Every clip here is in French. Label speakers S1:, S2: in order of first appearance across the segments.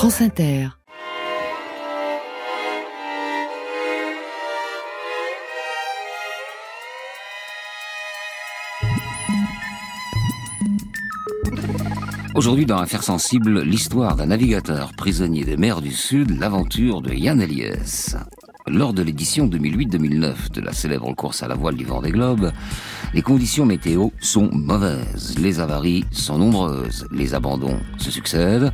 S1: France Inter.
S2: Aujourd'hui, dans Affaires sensibles, l'histoire d'un navigateur prisonnier des mers du Sud, l'aventure de Yann Eliès. Lors de l'édition 2008-2009 de la célèbre course à la voile du Vendée Globe, les conditions météo sont mauvaises, les avaries sont nombreuses, les abandons se succèdent.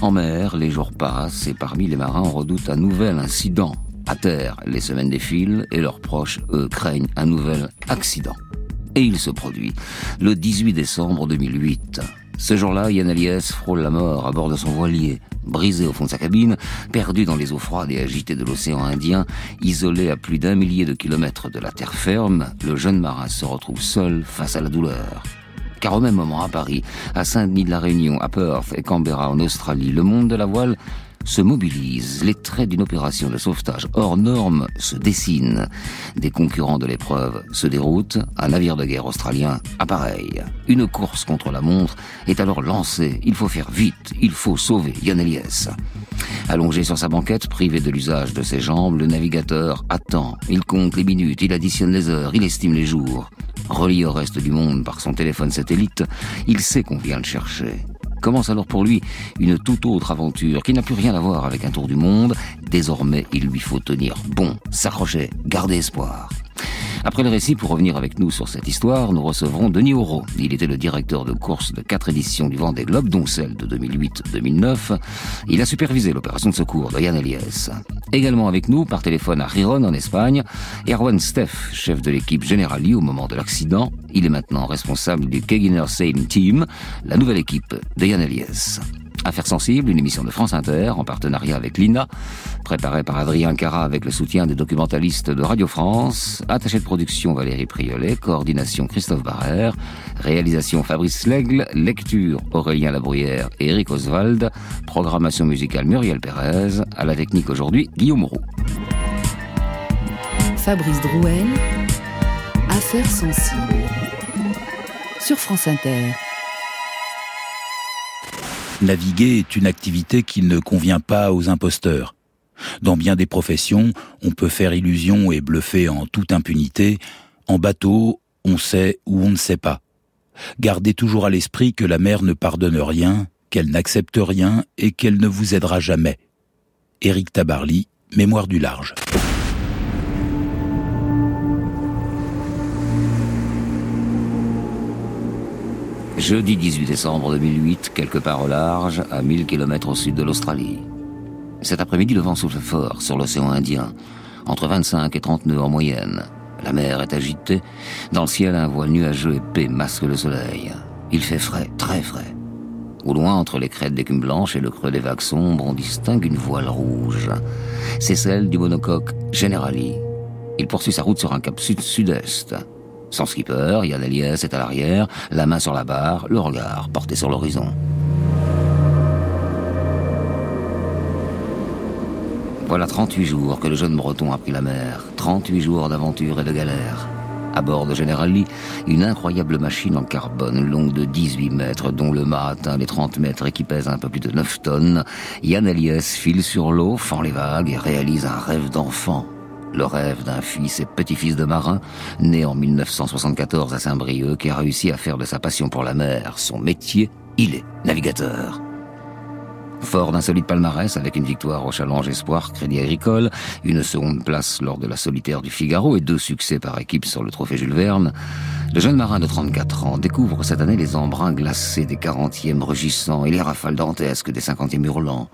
S2: En mer, les jours passent et parmi les marins, on redoute un nouvel incident. À terre, les semaines défilent et leurs proches, eux, craignent un nouvel accident. Et il se produit le 18 décembre 2008. Ce jour-là, Yann Eliès frôle la mort à bord de son voilier, brisé au fond de sa cabine, perdu dans les eaux froides et agitées de l'océan Indien, isolé à plus d'un millier de kilomètres de la terre ferme, le jeune marin se retrouve seul face à la douleur. Car au même moment à Paris, à Saint-Denis de la Réunion, à Perth et Canberra en Australie, le monde de la voile se mobilisent, les traits d'une opération de sauvetage hors norme se dessinent. Des concurrents de l'épreuve se déroutent, un navire de guerre australien appareille. Une course contre la montre est alors lancée. Il faut faire vite, il faut sauver Yann Eliès. Allongé sur sa banquette, privé de l'usage de ses jambes, le navigateur attend. Il compte les minutes, il additionne les heures, il estime les jours. Relié au reste du monde par son téléphone satellite, il sait qu'on vient le chercher. Commence alors pour lui une toute autre aventure qui n'a plus rien à voir avec un tour du monde. Désormais, il lui faut tenir bon, s'accrocher, garder espoir. Après le récit, pour revenir avec nous sur cette histoire, nous recevrons Denis Auro. Il était le directeur de course de quatre éditions du Vendée Globe, dont celle de 2008-2009. Il a supervisé l'opération de secours de Yann Eliès. Également avec nous, par téléphone à Riron en Espagne, Erwan Steff, chef de l'équipe Generali au moment de l'accident. Il est maintenant responsable du Kegener Sailing Team, la nouvelle équipe de Yann Eliès. Affaires sensibles, une émission de France Inter en partenariat avec l'INA, préparée par Adrien Cara avec le soutien des documentalistes de Radio France, attaché de production Valérie Priolet, coordination Christophe Barrère, réalisation Fabrice Lègle, lecture Aurélien Labruyère et Eric Oswald, programmation musicale Muriel Pérez, à la technique aujourd'hui Guillaume Roux.
S1: Fabrice Drouel, Affaires sensibles. Sur France Inter.
S3: Naviguer est une activité qui ne convient pas aux imposteurs. Dans bien des professions, on peut faire illusion et bluffer en toute impunité. En bateau, on sait ou on ne sait pas. Gardez toujours à l'esprit que la mer ne pardonne rien, qu'elle n'accepte rien et qu'elle ne vous aidera jamais. Éric Tabarly, Mémoire du large.
S2: Jeudi 18 décembre 2008, quelque part au large, à 1000 km au sud de l'Australie. Cet après-midi, le vent souffle fort sur l'océan Indien, entre 25 et 30 nœuds en moyenne. La mer est agitée. Dans le ciel, un voile nuageux épais masque le soleil. Il fait frais, très frais. Au loin, entre les crêtes d'écume blanche et le creux des vagues sombres, on distingue une voile rouge. C'est celle du monocoque Generali. Il poursuit sa route sur un cap sud-sud-est. Son skipper, Yann Elias, est à l'arrière, la main sur la barre, le regard porté sur l'horizon. Voilà 38 jours que le jeune breton a pris la mer. 38 jours d'aventure et de galère. À bord de Generali, une incroyable machine en carbone longue de 18 mètres, dont le mât atteint les 30 mètres et qui pèse un peu plus de 9 tonnes. Yann Elias file sur l'eau, fend les vagues et réalise un rêve d'enfant le rêve d'un fils et petit-fils de marin, né en 1974 à Saint-Brieuc, qui a réussi à faire de sa passion pour la mer son métier, il est navigateur. Fort d'un solide palmarès avec une victoire au Challenge Espoir Crédit Agricole, une seconde place lors de la solitaire du Figaro et deux succès par équipe sur le trophée Jules Verne, le jeune marin de 34 ans découvre cette année les embruns glacés des 40e rugissants et les rafales dantesques des 50e hurlants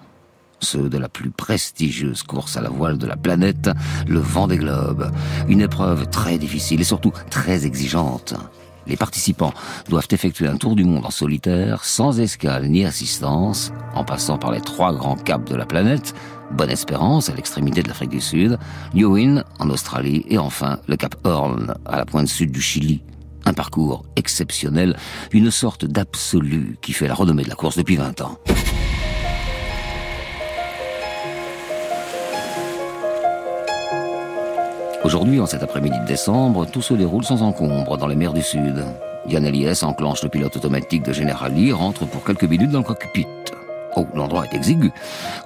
S2: ceux de la plus prestigieuse course à la voile de la planète, le vent des globes. Une épreuve très difficile et surtout très exigeante. Les participants doivent effectuer un tour du monde en solitaire, sans escale ni assistance, en passant par les trois grands caps de la planète, Bonne Espérance à l'extrémité de l'Afrique du Sud, New Win en Australie et enfin le cap Horn à la pointe sud du Chili. Un parcours exceptionnel, une sorte d'absolu qui fait la renommée de la course depuis 20 ans. Aujourd'hui, en cet après-midi de décembre, tout se déroule sans encombre dans les mers du Sud. Yann Eliès enclenche le pilote automatique de Generali, rentre pour quelques minutes dans le cockpit. Oh, l'endroit est exigu.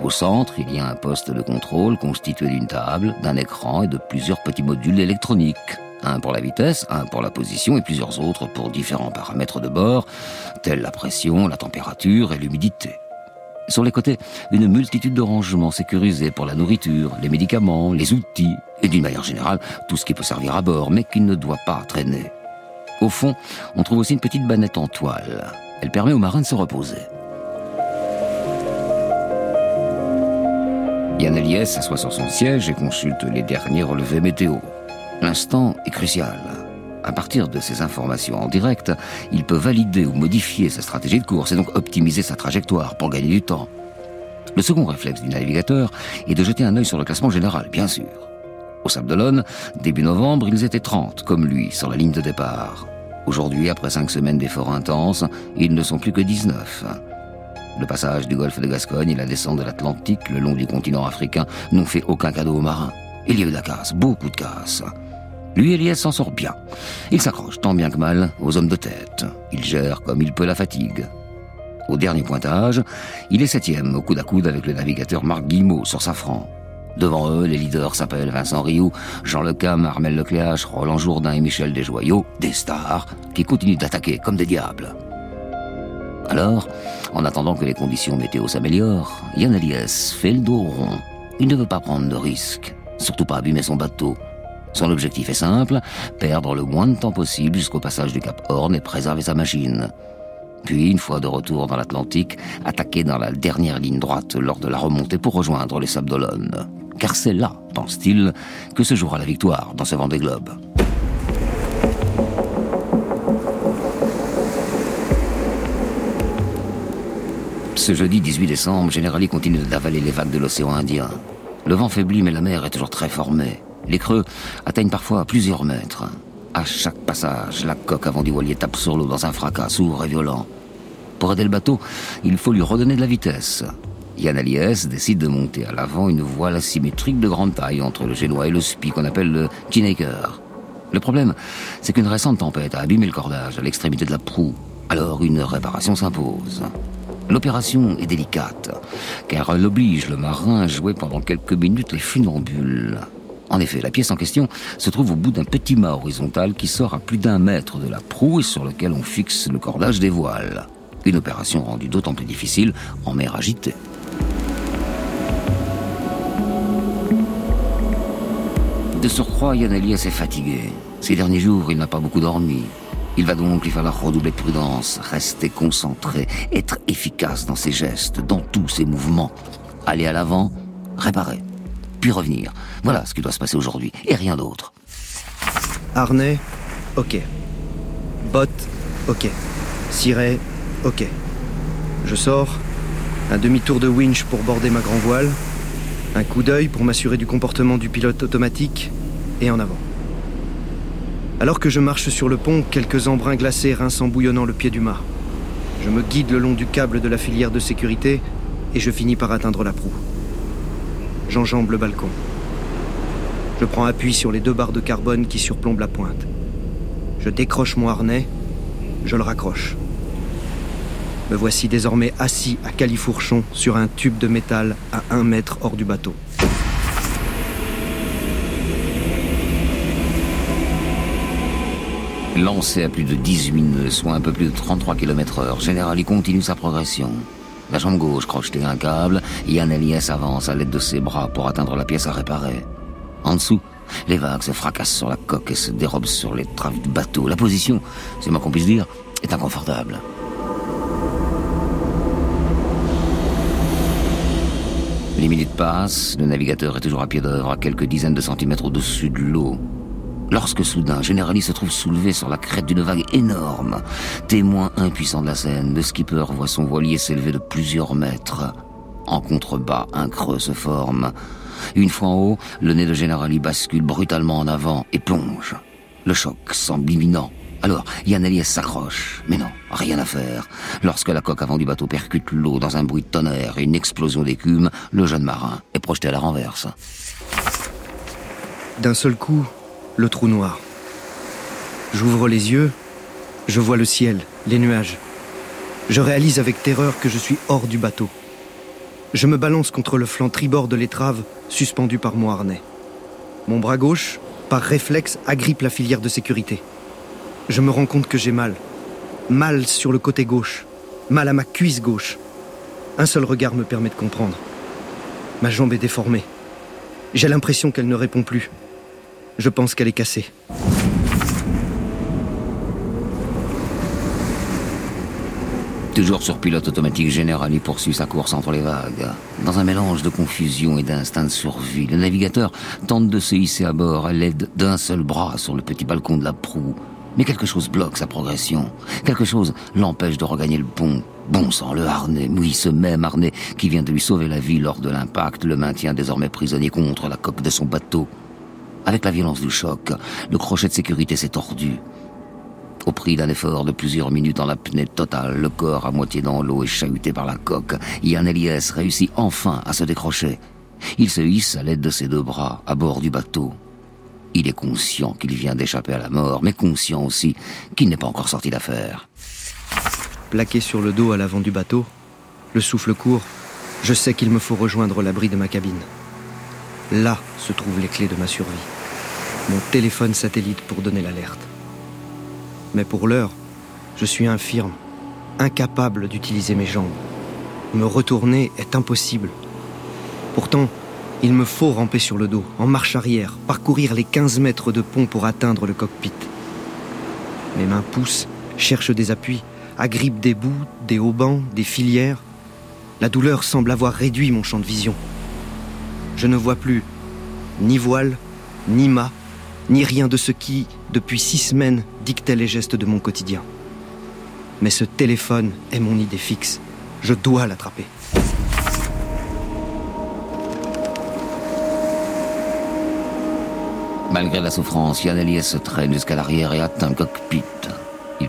S2: Au centre, il y a un poste de contrôle constitué d'une table, d'un écran et de plusieurs petits modules électroniques. Un pour la vitesse, un pour la position et plusieurs autres pour différents paramètres de bord, tels la pression, la température et l'humidité. Sur les côtés, une multitude de rangements sécurisés pour la nourriture, les médicaments, les outils et d'une manière générale tout ce qui peut servir à bord mais qui ne doit pas traîner. Au fond, on trouve aussi une petite banette en toile. Elle permet aux marins de se reposer. Yann Eliès s'assoit sur son siège et consulte les derniers relevés météo. L'instant est crucial. À partir de ces informations en direct, il peut valider ou modifier sa stratégie de course et donc optimiser sa trajectoire pour gagner du temps. Le second réflexe du navigateur est de jeter un œil sur le classement général, bien sûr. Au Sable d'Olonne, début novembre, ils étaient 30, comme lui, sur la ligne de départ. Aujourd'hui, après cinq semaines d'efforts intenses, ils ne sont plus que 19. Le passage du golfe de Gascogne et la descente de l'Atlantique le long du continent africain n'ont fait aucun cadeau aux marins. Il y a eu de la casse, beaucoup de casse. Lui, Elias s'en sort bien. Il s'accroche tant bien que mal aux hommes de tête. Il gère comme il peut la fatigue. Au dernier pointage, il est septième au coude à coude avec le navigateur Marc Guillemot sur Safran. Devant eux, les leaders s'appellent Vincent Rioux, Jean Lecam, Armel Lecléache, Roland Jourdain et Michel Desjoyaux, des stars qui continuent d'attaquer comme des diables. Alors, en attendant que les conditions météo s'améliorent, Yann Elias fait le dos rond. Il ne veut pas prendre de risques, surtout pas abîmer son bateau. Son objectif est simple, perdre le moins de temps possible jusqu'au passage du Cap Horn et préserver sa machine. Puis, une fois de retour dans l'Atlantique, attaquer dans la dernière ligne droite lors de la remontée pour rejoindre les Sables d'Olonne. Car c'est là, pense-t-il, que se jouera la victoire dans ce vent des globes. Ce jeudi 18 décembre, Generali continue d'avaler les vagues de l'océan Indien. Le vent faiblit, mais la mer est toujours très formée. Les creux atteignent parfois plusieurs mètres. À chaque passage, la coque avant du voilier tape sur l'eau dans un fracas sourd et violent. Pour aider le bateau, il faut lui redonner de la vitesse. Yann Aliès décide de monter à l'avant une voile asymétrique de grande taille entre le génois et le spi qu'on appelle le Tinaker. Le problème, c'est qu'une récente tempête a abîmé le cordage à l'extrémité de la proue. Alors une réparation s'impose. L'opération est délicate, car elle oblige le marin à jouer pendant quelques minutes les funambules. En effet, la pièce en question se trouve au bout d'un petit mât horizontal qui sort à plus d'un mètre de la proue et sur lequel on fixe le cordage des voiles. Une opération rendue d'autant plus difficile en mer agitée. De surcroît, Yann Elias est fatigué. Ces derniers jours, il n'a pas beaucoup dormi. Il va donc lui falloir redoubler de prudence, rester concentré, être efficace dans ses gestes, dans tous ses mouvements. Aller à l'avant, réparer, puis revenir. Voilà ce qui doit se passer aujourd'hui, et rien d'autre.
S4: Harnais, ok. Bottes, ok. Ciré, ok. Je sors, un demi-tour de winch pour border ma grand voile, un coup d'œil pour m'assurer du comportement du pilote automatique, et en avant. Alors que je marche sur le pont, quelques embruns glacés rincent en bouillonnant le pied du mât. Je me guide le long du câble de la filière de sécurité et je finis par atteindre la proue. J'enjambe le balcon. Je prends appui sur les deux barres de carbone qui surplombent la pointe. Je décroche mon harnais, je le raccroche. Me voici désormais assis à califourchon sur un tube de métal à un mètre hors du bateau.
S2: Lancé à plus de 18 nœuds, soit un peu plus de 33 km heure, Generali continue sa progression. La jambe gauche crochetée un câble, Yann Elias avance à l'aide de ses bras pour atteindre la pièce à réparer. En dessous, les vagues se fracassent sur la coque et se dérobent sur les traves du bateau. La position, c'est moins qu'on puisse dire, est inconfortable. Les minutes passent, le navigateur est toujours à pied d'œuvre, à quelques dizaines de centimètres au-dessus de l'eau. Lorsque soudain, Generali se trouve soulevé sur la crête d'une vague énorme. Témoin impuissant de la scène, le skipper voit son voilier s'élever de plusieurs mètres. En contrebas, un creux se forme. Une fois en haut, le nez de Generali bascule brutalement en avant et plonge. Le choc semble imminent. Alors, Yann Elias s'accroche. Mais non, rien à faire. Lorsque la coque avant du bateau percute l'eau dans un bruit de tonnerre et une explosion d'écume, le jeune marin est projeté à la renverse.
S4: D'un seul coup, le trou noir. J'ouvre les yeux, je vois le ciel, les nuages. Je réalise avec terreur que je suis hors du bateau. Je me balance contre le flanc tribord de l'étrave, suspendu par mon harnais. Mon bras gauche, par réflexe, agrippe la filière de sécurité. Je me rends compte que j'ai mal. Mal sur le côté gauche. Mal à ma cuisse gauche. Un seul regard me permet de comprendre. Ma jambe est déformée. J'ai l'impression qu'elle ne répond plus. Je pense qu'elle est cassée.
S2: Toujours sur pilote automatique, Generali poursuit sa course entre les vagues. Dans un mélange de confusion et d'instinct de survie, le navigateur tente de se hisser à bord à l'aide d'un seul bras sur le petit balcon de la proue. Mais quelque chose bloque sa progression. Quelque chose l'empêche de regagner le pont. Bon sang, le harnais, oui, ce même harnais qui vient de lui sauver la vie lors de l'impact, le maintient désormais prisonnier contre la coque de son bateau. Avec la violence du choc, le crochet de sécurité s'est tordu. Au prix d'un effort de plusieurs minutes en apnée totale, le corps à moitié dans l'eau et chahuté par la coque, Yann Elias réussit enfin à se décrocher. Il se hisse à l'aide de ses deux bras à bord du bateau. Il est conscient qu'il vient d'échapper à la mort, mais conscient aussi qu'il n'est pas encore sorti d'affaire.
S4: Plaqué sur le dos à l'avant du bateau, le souffle court, je sais qu'il me faut rejoindre l'abri de ma cabine. Là se trouvent les clés de ma survie. Mon téléphone satellite pour donner l'alerte. Mais pour l'heure, je suis infirme, incapable d'utiliser mes jambes. Me retourner est impossible. Pourtant, il me faut ramper sur le dos, en marche arrière, parcourir les 15 mètres de pont pour atteindre le cockpit. Mes mains poussent, cherchent des appuis, agrippent des bouts, des haubans, des filières. La douleur semble avoir réduit mon champ de vision. Je ne vois plus ni voile, ni mât, ni rien de ce qui, depuis six semaines, dictait les gestes de mon quotidien. Mais ce téléphone est mon idée fixe. Je dois l'attraper.
S2: Malgré la souffrance, Yann Elias se traîne jusqu'à l'arrière et atteint le cockpit.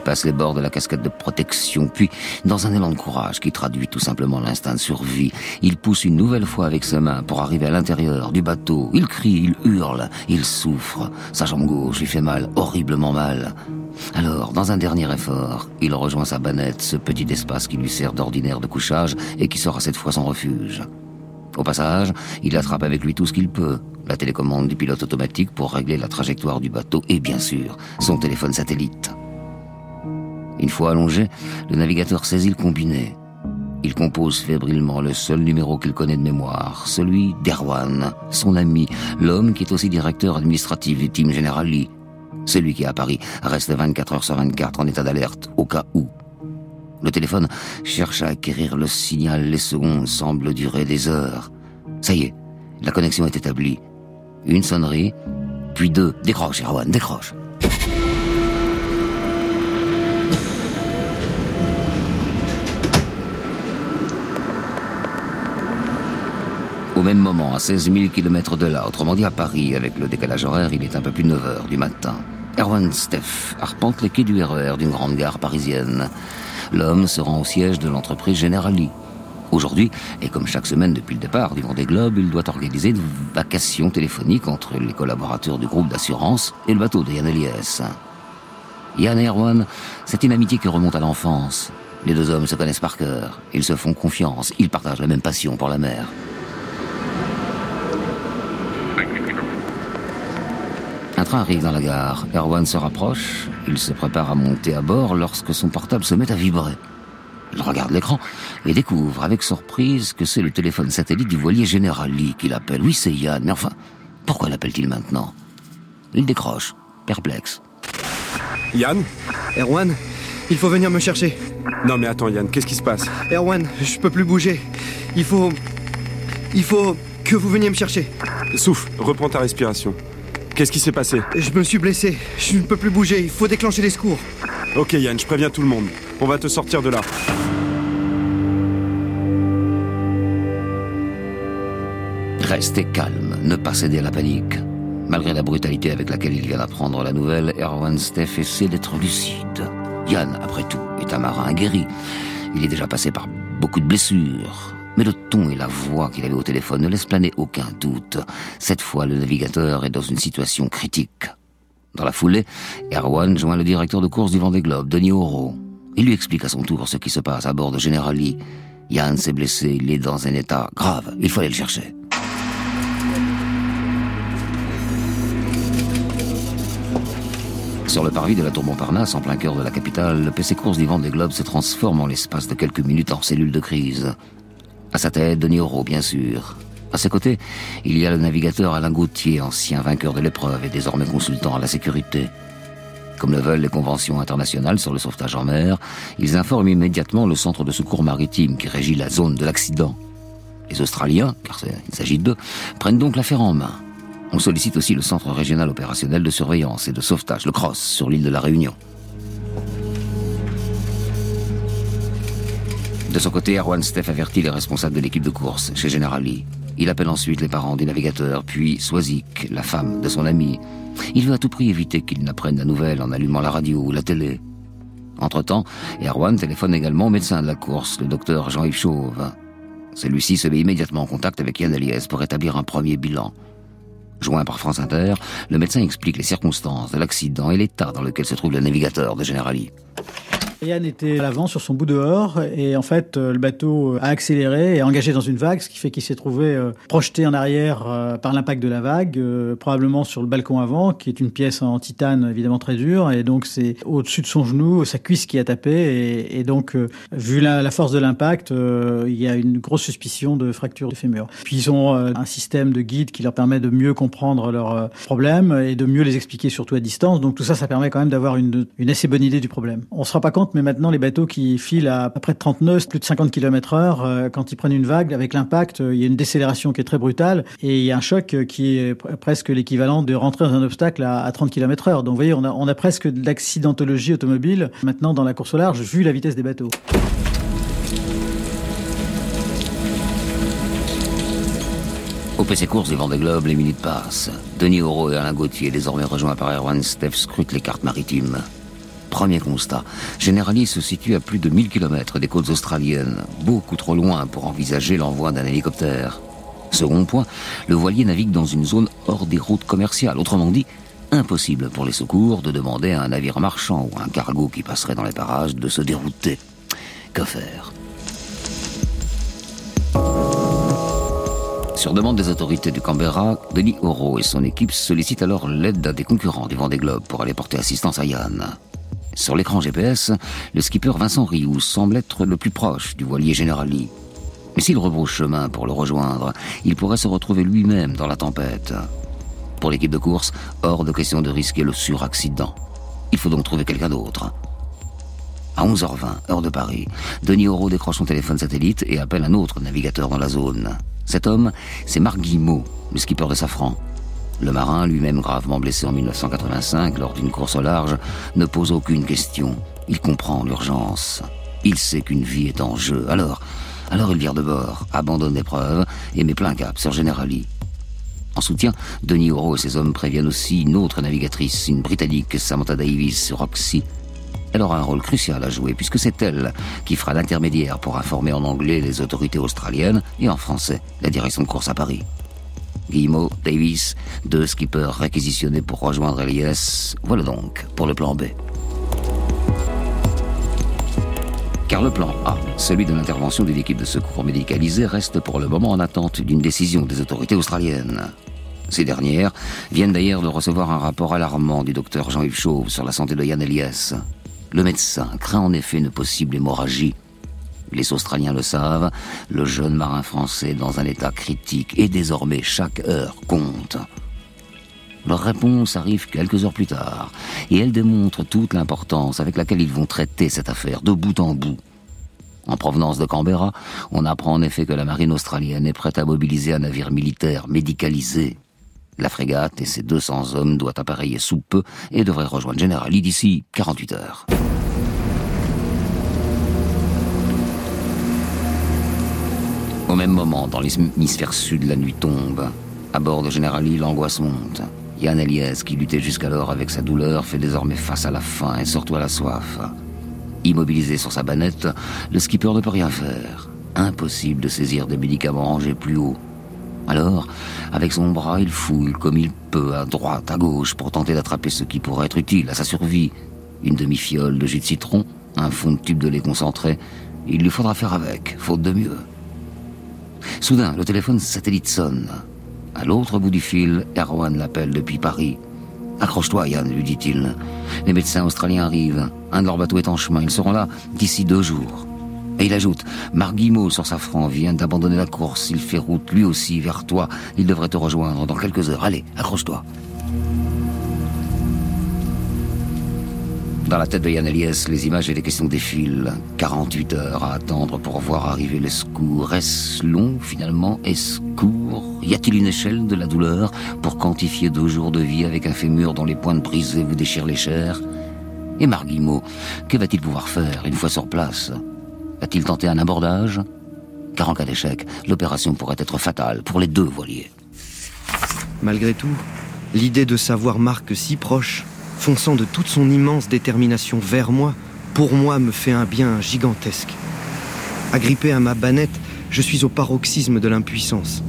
S2: Passe les bords de la casquette de protection, puis, dans un élan de courage qui traduit tout simplement l'instinct de survie, il pousse une nouvelle fois avec ses mains pour arriver à l'intérieur du bateau. Il crie, il hurle, il souffre. Sa jambe gauche lui fait mal, horriblement mal. Alors, dans un dernier effort, il rejoint sa banette, ce petit espace qui lui sert d'ordinaire de couchage et qui sera cette fois son refuge. Au passage, il attrape avec lui tout ce qu'il peut. La télécommande du pilote automatique pour régler la trajectoire du bateau et bien sûr, son téléphone satellite. Une fois allongé, le navigateur saisit le combiné. Il compose fébrilement le seul numéro qu'il connaît de mémoire, celui d'Erwan, son ami, l'homme qui est aussi directeur administratif du Team Generali. Celui qui, à Paris, reste 24 heures sur 24 en état d'alerte, au cas où. Le téléphone cherche à acquérir le signal, les secondes semblent durer des heures. Ça y est, la connexion est établie. Une sonnerie, puis deux. Décroche, Erwan, décroche. Au même moment, à 16 000 km de là, autrement dit à Paris, avec le décalage horaire, il est un peu plus 9 heures du matin. Erwan Steff arpente les quais du RER d'une grande gare parisienne. L'homme se rend au siège de l'entreprise Generali. Aujourd'hui, et comme chaque semaine depuis le départ du Vendée Globe, il doit organiser une vacation téléphonique entre les collaborateurs du groupe d'assurance et le bateau de Yann Elias. Yann et Erwan, c'est une amitié qui remonte à l'enfance. Les deux hommes se connaissent par cœur, ils se font confiance, ils partagent la même passion pour la mer. Un train arrive dans la gare. Erwan se rapproche. Il se prépare à monter à bord lorsque son portable se met à vibrer. Il regarde l'écran et découvre avec surprise que c'est le téléphone satellite du voilier Generali qui l'appelle. Oui, c'est Yann, mais enfin, pourquoi l'appelle-t-il maintenant? Il décroche, perplexe.
S5: Yann?
S4: Erwan, il faut venir me chercher.
S5: Non mais attends Yann, qu'est-ce qui se passe?
S4: Erwan, je peux plus bouger. Il faut. Il faut que vous veniez me chercher.
S5: Souffle, reprends ta respiration. Qu'est-ce qui s'est passé
S4: Je me suis blessé. Je ne peux plus bouger. Il faut déclencher les secours.
S5: Ok Yann, je préviens tout le monde. On va te sortir de là.
S2: Restez calme, ne pas céder à la panique. Malgré la brutalité avec laquelle il vient d'apprendre la nouvelle, Erwan Steff essaie d'être lucide. Yann, après tout, est un marin aguerri. Il est déjà passé par beaucoup de blessures. Mais le ton et la voix qu'il avait au téléphone ne laissent planer aucun doute. Cette fois, le navigateur est dans une situation critique. Dans la foulée, Erwan joint le directeur de course du Vendée Globe, Denis Auro. Il lui explique à son tour ce qui se passe à bord de Generali. Yann s'est blessé, il est dans un état grave, il faut aller le chercher. Sur le parvis de la tour Montparnasse, en plein cœur de la capitale, le PC course du vent des globes se transforme en l'espace de quelques minutes en cellule de crise. À sa tête, Denis Oro, bien sûr. À ses côtés, il y a le navigateur Alain Gauthier, ancien vainqueur de l'épreuve et désormais consultant à la sécurité. Comme le veulent les conventions internationales sur le sauvetage en mer, ils informent immédiatement le centre de secours maritime qui régit la zone de l'accident. Les Australiens, car il s'agit d'eux, prennent donc l'affaire en main. On sollicite aussi le Centre régional opérationnel de surveillance et de sauvetage, le CROSS, sur l'île de la Réunion. De son côté, Erwan Steff avertit les responsables de l'équipe de course chez Generali. Il appelle ensuite les parents du navigateur, puis Swazik, la femme de son ami. Il veut à tout prix éviter qu'ils n'apprennent la nouvelle en allumant la radio ou la télé. Entre-temps, Erwan téléphone également au médecin de la course, le docteur Jean-Yves Chauve. Celui-ci se met immédiatement en contact avec Yann Eliès pour établir un premier bilan. Joint par France Inter, le médecin explique les circonstances de l'accident et l'état dans lequel se trouve le navigateur de Generali.
S6: Yann était à l'avant sur son bout dehors et en fait euh, le bateau a accéléré et engagé dans une vague, ce qui fait qu'il s'est trouvé euh, projeté en arrière euh, par l'impact de la vague, probablement sur le balcon avant, qui est une pièce en titane évidemment très dure et donc c'est au-dessus de son genou, sa cuisse qui a tapé et, donc vu la, force de l'impact, il y a une grosse suspicion de fracture du fémur. Puis ils ont un système de guide qui leur permet de mieux comprendre leurs problèmes et de mieux les expliquer surtout à distance. Donc tout ça, ça permet quand même d'avoir une, une assez bonne idée du problème. On se rend pas compte mais maintenant les bateaux qui filent à, près de 30 nœuds, plus de 50 km heure, euh, quand ils prennent une vague, avec l'impact, euh, il y a une décélération qui est très brutale et il y a un choc euh, qui est presque l'équivalent de rentrer dans un obstacle à, 30 km heure. Donc vous voyez, on a, presque de l'accidentologie automobile maintenant dans la course au large, vu la vitesse des bateaux.
S2: Au PC Course des Vendée Globe, les minutes passent. Denis Auro et Alain Gauthier, désormais rejoints par Erwan Steff, scrutent les cartes maritimes. Premier constat, Generali se situe à plus de 1000 km des côtes australiennes, beaucoup trop loin pour envisager l'envoi d'un hélicoptère. Second point, le voilier navigue dans une zone hors des routes commerciales, autrement dit, impossible pour les secours de demander à un navire marchand ou un cargo qui passerait dans les parages de se dérouter. Que faire? Sur demande des autorités du Canberra, Denis Oro et son équipe sollicitent alors l'aide d'un des concurrents du Vendée Globe pour aller porter assistance à Yann. Sur l'écran GPS, le skipper Vincent Rioux semble être le plus proche du voilier Generali. Mais s'il rebrouche chemin pour le rejoindre, il pourrait se retrouver lui-même dans la tempête. Pour l'équipe de course, hors de question de risquer le suraccident. Il faut donc trouver quelqu'un d'autre. À 11h20, heure de Paris, Denis Auro décroche son téléphone satellite et appelle un autre navigateur dans la zone. Cet homme, c'est Marc Guillemot, le skipper de Safran. Le marin, lui-même gravement blessé en 1985 lors d'une course au large, ne pose aucune question. Il comprend l'urgence. Il sait qu'une vie est en jeu. Alors, alors il vire de bord, abandonne l'épreuve et met plein cap sur Generali. En soutien, Denis Oro et ses hommes préviennent aussi une autre navigatrice, une Britannique, Samantha Davis, Roxy. Elle aura un rôle crucial à jouer puisque c'est elle qui fera l'intermédiaire pour informer en anglais les autorités australiennes et en français la direction de course à Paris. Guillemot, Davis, deux skippers réquisitionnés pour rejoindre Elias. Voilà donc pour le plan B. Car le plan A, celui de l'intervention d'une équipe de secours médicalisée, reste pour le moment en attente d'une décision des autorités australiennes. Ces dernières viennent d'ailleurs de recevoir un rapport alarmant du docteur Jean-Yves Chauve sur la santé de Yann Elias. Le médecin craint en effet une possible hémorragie les Australiens le savent, le jeune marin français dans un état critique et désormais chaque heure compte. Leur réponse arrive quelques heures plus tard et elle démontre toute l'importance avec laquelle ils vont traiter cette affaire de bout en bout. En provenance de Canberra, on apprend en effet que la marine australienne est prête à mobiliser un navire militaire médicalisé. La frégate et ses 200 hommes doivent appareiller sous peu et devraient rejoindre Generali d'ici 48 heures. Au même moment, dans l'hémisphère sud, la nuit tombe. À bord de Generali, l'angoisse monte. Yann Eliès, qui luttait jusqu'alors avec sa douleur, fait désormais face à la faim et surtout à la soif. Immobilisé sur sa banette, le skipper ne peut rien faire. Impossible de saisir des médicaments rangés plus haut. Alors, avec son bras, il fouille comme il peut, à droite, à gauche, pour tenter d'attraper ce qui pourrait être utile à sa survie. Une demi-fiole de jus de citron, un fond de tube de lait concentré, Il lui faudra faire avec, faute de mieux. Soudain, le téléphone satellite sonne. À l'autre bout du fil, Erwan l'appelle depuis Paris. Accroche-toi, Yann, lui dit-il. Les médecins australiens arrivent. Un de leurs bateaux est en chemin. Ils seront là d'ici deux jours. Et il ajoute, Marc sur Safran vient d'abandonner la course. Il fait route lui aussi vers toi. Il devrait te rejoindre dans quelques heures. Allez, accroche-toi. Dans la tête de Yann Eliès, les images et les questions défilent. 48 heures à attendre pour voir arriver les secours. Est-ce long finalement? Est-ce court? Y a-t-il une échelle de la douleur pour quantifier deux jours de vie avec un fémur dont les pointes brisées vous déchirent les chairs? Et Marguimot, que va-t-il pouvoir faire une fois sur place? Va-t-il tenter un abordage? Car en cas d'échec, l'opération pourrait être fatale pour les deux voiliers.
S7: Malgré tout, l'idée de savoir Marc si proche fonçant de toute son immense détermination vers moi, pour moi me fait un bien gigantesque. Agrippé à ma bannette, je suis au paroxysme de l'impuissance,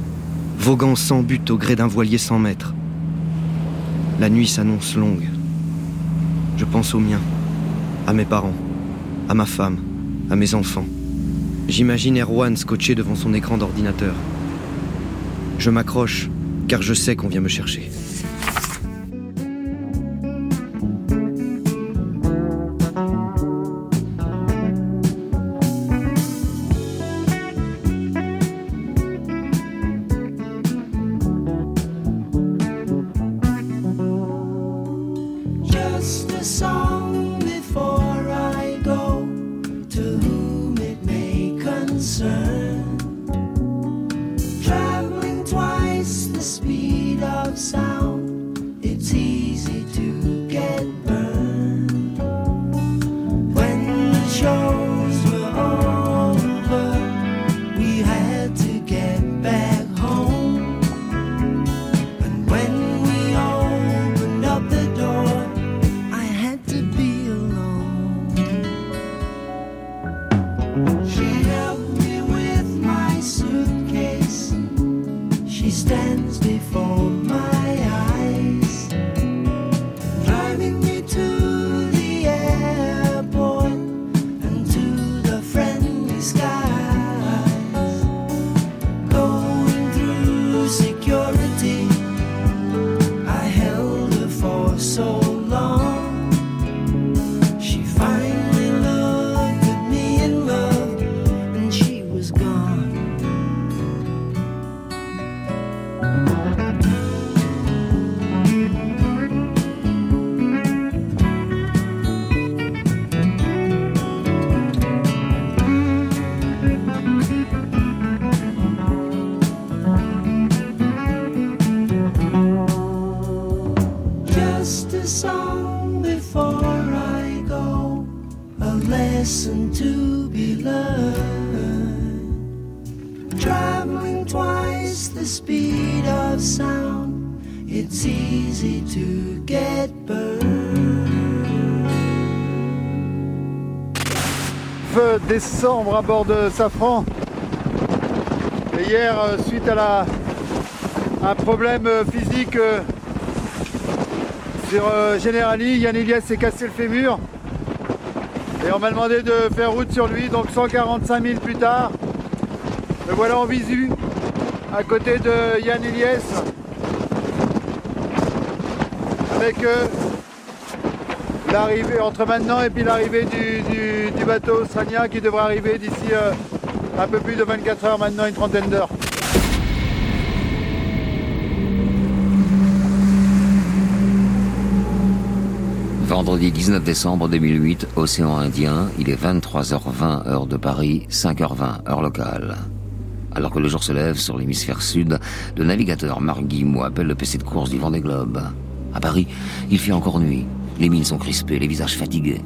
S7: voguant sans but au gré d'un voilier sans mètres. La nuit s'annonce longue. Je pense aux miens, à mes parents, à ma femme, à mes enfants. J'imagine Erwan scotché devant son écran d'ordinateur. Je m'accroche, car je sais qu'on vient me chercher.
S8: Décembre à bord de Safran. Et hier, euh, suite à la, un problème euh, physique euh, sur Generali, Yann Elias s'est cassé le fémur. Et on m'a demandé de faire route sur lui, donc 145 000 plus tard. Me voilà en visu, à côté de Yann Elias. Avec l'arrivée entre maintenant et puis l'arrivée du, bateau australien qui devrait arriver d'ici euh, un peu plus de 24 heures maintenant, une trentaine d'heures.
S2: Vendredi 19 décembre 2008, océan Indien, il est 23h20 heure de Paris, 5h20 heure locale. Alors que le jour se lève sur l'hémisphère sud, le navigateur Marc Guimau appelle le PC de course du Vendée Globe. À Paris, il fait encore nuit. Les mines sont crispées, les visages fatigués.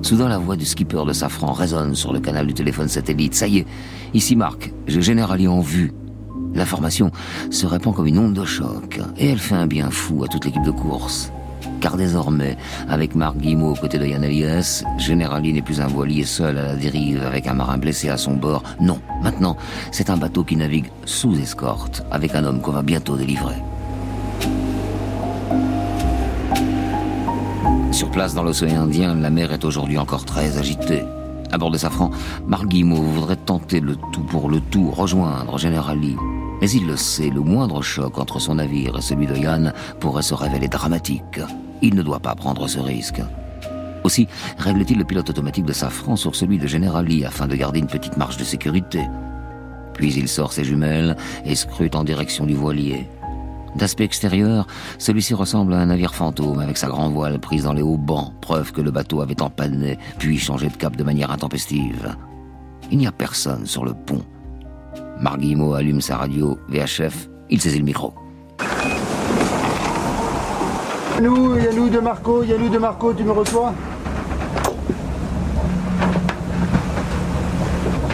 S2: Soudain, la voix du skipper de Safran résonne sur le canal du téléphone satellite. Ça y est, ici Marc, j'ai Générali en vue. L'information se répand comme une onde de choc, et elle fait un bien fou à toute l'équipe de course. Car désormais, avec Marc Guimau aux côtés de Yann Elias, Generali n'est plus un voilier seul à la dérive avec un marin blessé à son bord. Non, maintenant, c'est un bateau qui navigue sous escorte avec un homme qu'on va bientôt délivrer. Sur place dans l'océan Indien, la mer est aujourd'hui encore très agitée. À bord de Safran, Marc Guillemot voudrait tenter le tout pour le tout, rejoindre General Lee. Mais il le sait, le moindre choc entre son navire et celui de Yann pourrait se révéler dramatique. Il ne doit pas prendre ce risque. Aussi règle-t-il le pilote automatique de Safran sur celui de General Lee afin de garder une petite marge de sécurité. Puis il sort ses jumelles et scrute en direction du voilier. D'aspect extérieur, celui-ci ressemble à un navire fantôme avec sa grand voile prise dans les hauts bancs, preuve que le bateau avait empanné puis changé de cap de manière intempestive. Il n'y a personne sur le pont. Marguimo allume sa radio VHF, il saisit le micro.
S8: Yannou, Yannou de Marco, Yannou de Marco, tu me reçois?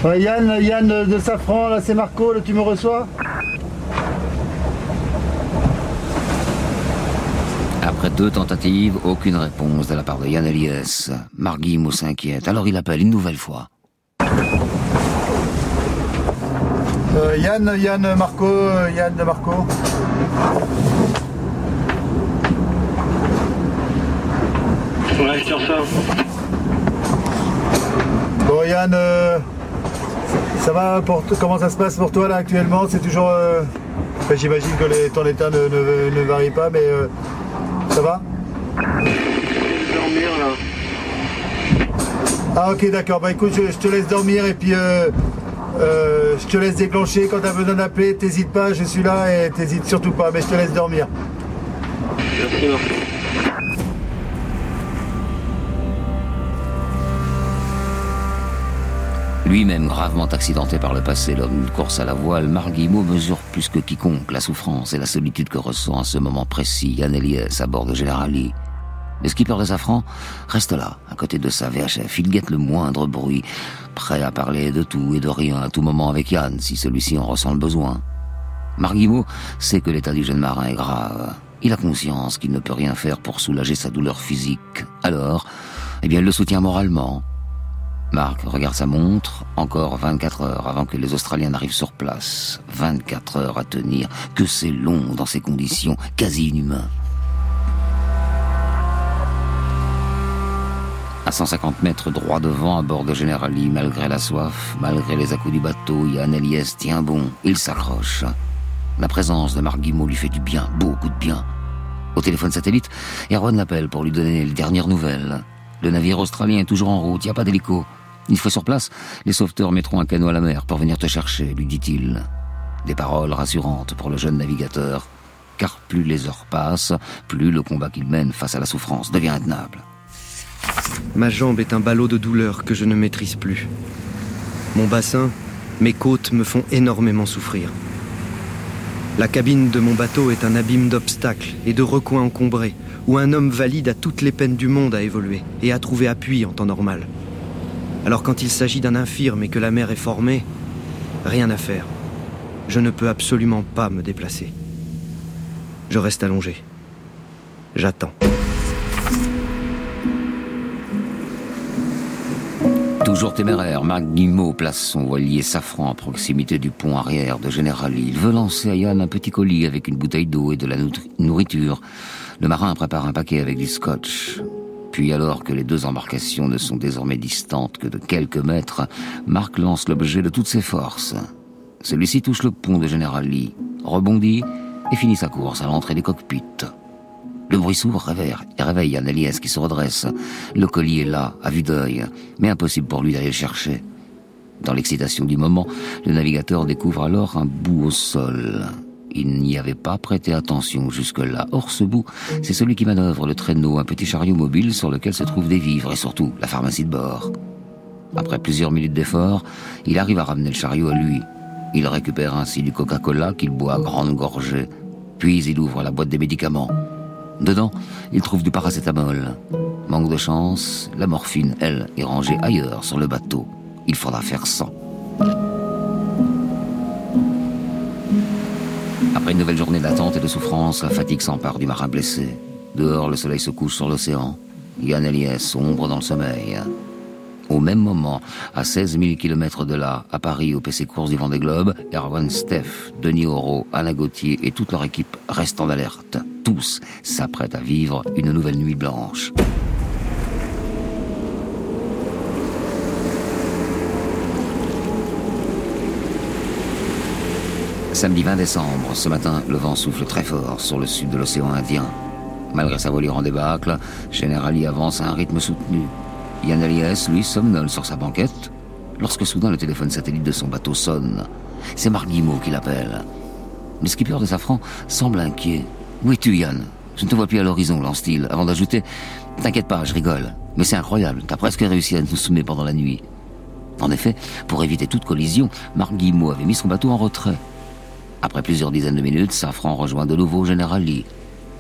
S8: Yann, Yann de Safran, là c'est Marco, tu me reçois
S2: Après deux tentatives, aucune réponse de la part de Yann Elias. Marguimo s'inquiète, alors il appelle une nouvelle fois.
S8: Euh, Yann, Yann Marco, euh, Yann Marco.
S9: Ouais, je ça.
S8: Bon Yann, euh, ça va pour comment ça se passe pour toi là actuellement? C'est toujours. J'imagine que les, ton état ne, ne, ne, varie pas, mais ça va
S9: Dormir là.
S8: Ah ok d'accord, bah écoute je, je, te laisse dormir et puis euh, je te laisse déclencher quand tu as besoin d'appeler, t'hésites pas, je suis là et t'hésites surtout pas, mais je te laisse dormir.
S9: Merci, merci.
S2: Lui-même gravement accidenté par le passé, l'homme de course à la voile, Marguimo mesure plus que quiconque la souffrance et la solitude que ressent à ce moment précis Yann Elias à bord de Generali. Le skipper de Safran reste là, à côté de sa VHF. Il guette le moindre bruit, prêt à parler de tout et de rien à tout moment avec Yann, si celui-ci en ressent le besoin. Marguimo sait que l'état du jeune marin est grave. Il a conscience qu'il ne peut rien faire pour soulager sa douleur physique. Alors, eh bien, il le soutient moralement. Marc regarde sa montre, encore 24 heures avant que les Australiens n'arrivent sur place. 24 heures à tenir, que c'est long dans ces conditions quasi inhumaines. À 150 mètres droit devant, à bord de Generali, malgré la soif, malgré les à-coups du bateau, Yann Eliès tient bon. Il s'accroche. La présence de Marc Guimau lui fait du bien, beaucoup de bien. Au téléphone satellite, Erwan l'appelle pour lui donner les dernières nouvelles. Le navire australien est toujours en route, il n'y a pas d'hélico. Une fois sur place, les sauveteurs mettront un canot à la mer pour venir te chercher, lui dit-il. Des paroles rassurantes pour le jeune navigateur, car plus les heures passent, plus le combat qu'il mène face à la souffrance devient intenable.
S4: Ma jambe est un ballot de douleur que je ne maîtrise plus. Mon bassin, mes côtes me font énormément souffrir. La cabine de mon bateau est un abîme d'obstacles et de recoins encombrés, où un homme valide a toutes les peines du monde à évoluer et à trouver appui en temps normal. Alors quand il s'agit d'un infirme et que la mer est formée, rien à faire. Je ne peux absolument pas me déplacer. Je reste allongé. J'attends.
S2: Toujours téméraire, Marc Guimau place son voilier safran à proximité du pont arrière de Generali. Il veut lancer à Yann un petit colis avec une bouteille d'eau et de la nourriture. Le marin prépare un paquet avec du scotch. Puis alors que les deux embarcations ne sont désormais distantes que de quelques mètres, Marc lance l'objet de toutes ses forces. Celui-ci touche le pont de Generali, rebondit et finit sa course à l'entrée des cockpits. Le bruit s'ouvre, réveille, réveille Annelies qui se redresse. Le colis est là, à vue d'œil, mais impossible pour lui d'aller le chercher. Dans l'excitation du moment, le navigateur découvre alors un bout au sol. Il n'y avait pas prêté attention jusque-là. Or, ce bout, c'est celui qui manœuvre le traîneau, un petit chariot mobile sur lequel se trouvent des vivres et surtout la pharmacie de bord. Après plusieurs minutes d'effort, il arrive à ramener le chariot à lui. Il récupère ainsi du Coca-Cola qu'il boit à grande gorgée. Puis il ouvre la boîte des médicaments. Dedans, il trouve du paracétamol. Manque de chance, la morphine, elle, est rangée ailleurs sur le bateau. Il faudra faire sans. Après une nouvelle journée d'attente et de souffrance, la fatigue s'empare du marin blessé. Dehors, le soleil se couche sur l'océan. Yann Eliès sombre dans le sommeil. Au même moment, à 16 000 km de là, à Paris, au PC Course du Vendée Globe, Erwan Steff, Denis Auro, Alain Gauthier et toute leur équipe restent en alerte. Tous s'apprêtent à vivre une nouvelle nuit blanche. Samedi 20 décembre, ce matin, le vent souffle très fort sur le sud de l'océan Indien. Malgré sa voilure en débâcle, Generali avance à un rythme soutenu. Yann Elias, lui, somnole sur sa banquette, lorsque soudain le téléphone satellite de son bateau sonne. C'est Marc Guimau qui l'appelle. Le skipper de Safran semble inquiet. Où es-tu, Yann Je ne te vois plus à l'horizon, lance-t-il, avant d'ajouter T'inquiète pas, je rigole. Mais c'est incroyable, t'as presque réussi à nous soumettre pendant la nuit. En effet, pour éviter toute collision, Marc avait mis son bateau en retrait. Après plusieurs dizaines de minutes, Safran rejoint de nouveau Général Lee.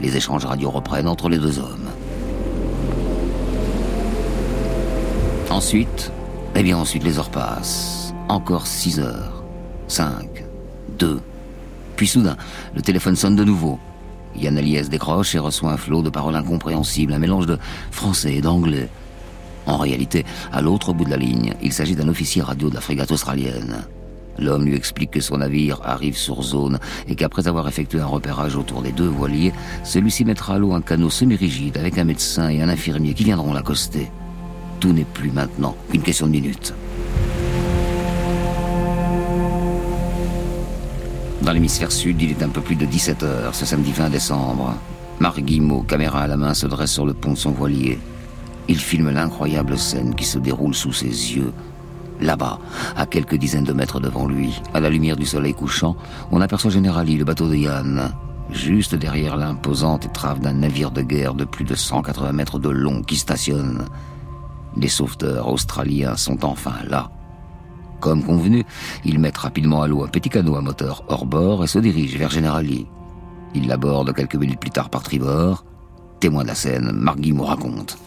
S2: Les échanges radio reprennent entre les deux hommes. Ensuite, eh bien ensuite les heures passent. Encore six heures. Cinq. Deux. Puis soudain, le téléphone sonne de nouveau. Yann Eliès décroche et reçoit un flot de paroles incompréhensibles, un mélange de français et d'anglais. En réalité, à l'autre bout de la ligne, il s'agit d'un officier radio de la frégate australienne. L'homme lui explique que son navire arrive sur zone et qu'après avoir effectué un repérage autour des deux voiliers, celui-ci mettra à l'eau un canot semi-rigide avec un médecin et un infirmier qui viendront l'accoster. Tout n'est plus maintenant qu'une question de minutes. Dans l'hémisphère sud, il est un peu plus de 17 heures, ce samedi 20 décembre. Marc Guimau, caméra à la main, se dresse sur le pont de son voilier. Il filme l'incroyable scène qui se déroule sous ses yeux. Là-bas, à quelques dizaines de mètres devant lui, à la lumière du soleil couchant, on aperçoit Generali, le bateau de Yann, juste derrière l'imposante étrave d'un navire de guerre de plus de 180 mètres de long qui stationne. Les sauveteurs australiens sont enfin là. Comme convenu, ils mettent rapidement à l'eau un petit canot à moteur hors bord et se dirigent vers Generali. Ils l'abordent quelques minutes plus tard par tribord. Témoin de la scène, Marc Guimau raconte.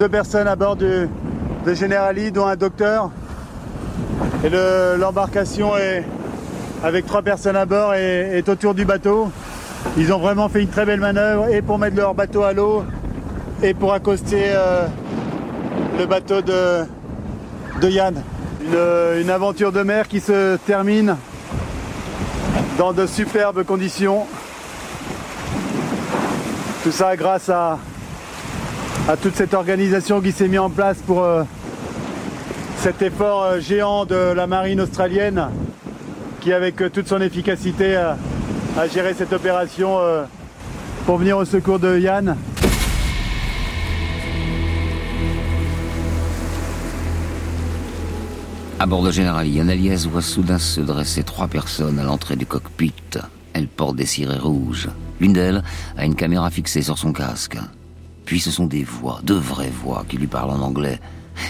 S8: Deux personnes à bord de, de Generali, dont un docteur. Et l'embarcation est avec trois personnes à bord et est autour du bateau. Ils ont vraiment fait une très belle manœuvre et pour mettre leur bateau à l'eau et pour accoster euh, le bateau de, de Yann. Une aventure de mer qui se termine dans de superbes conditions. Tout ça grâce à, à toute cette organisation qui s'est mise en place pour euh, cet effort euh, géant de la marine australienne qui avec euh, toute son efficacité a, géré cette opération pour venir au secours de Yann.
S2: À bord de Général Yann voit soudain se dresser trois personnes à l'entrée du cockpit. Elles portent des cirés rouges. L'une d'elles a une caméra fixée sur son casque. Puis ce sont des voix, de vraies voix, qui lui parlent en anglais.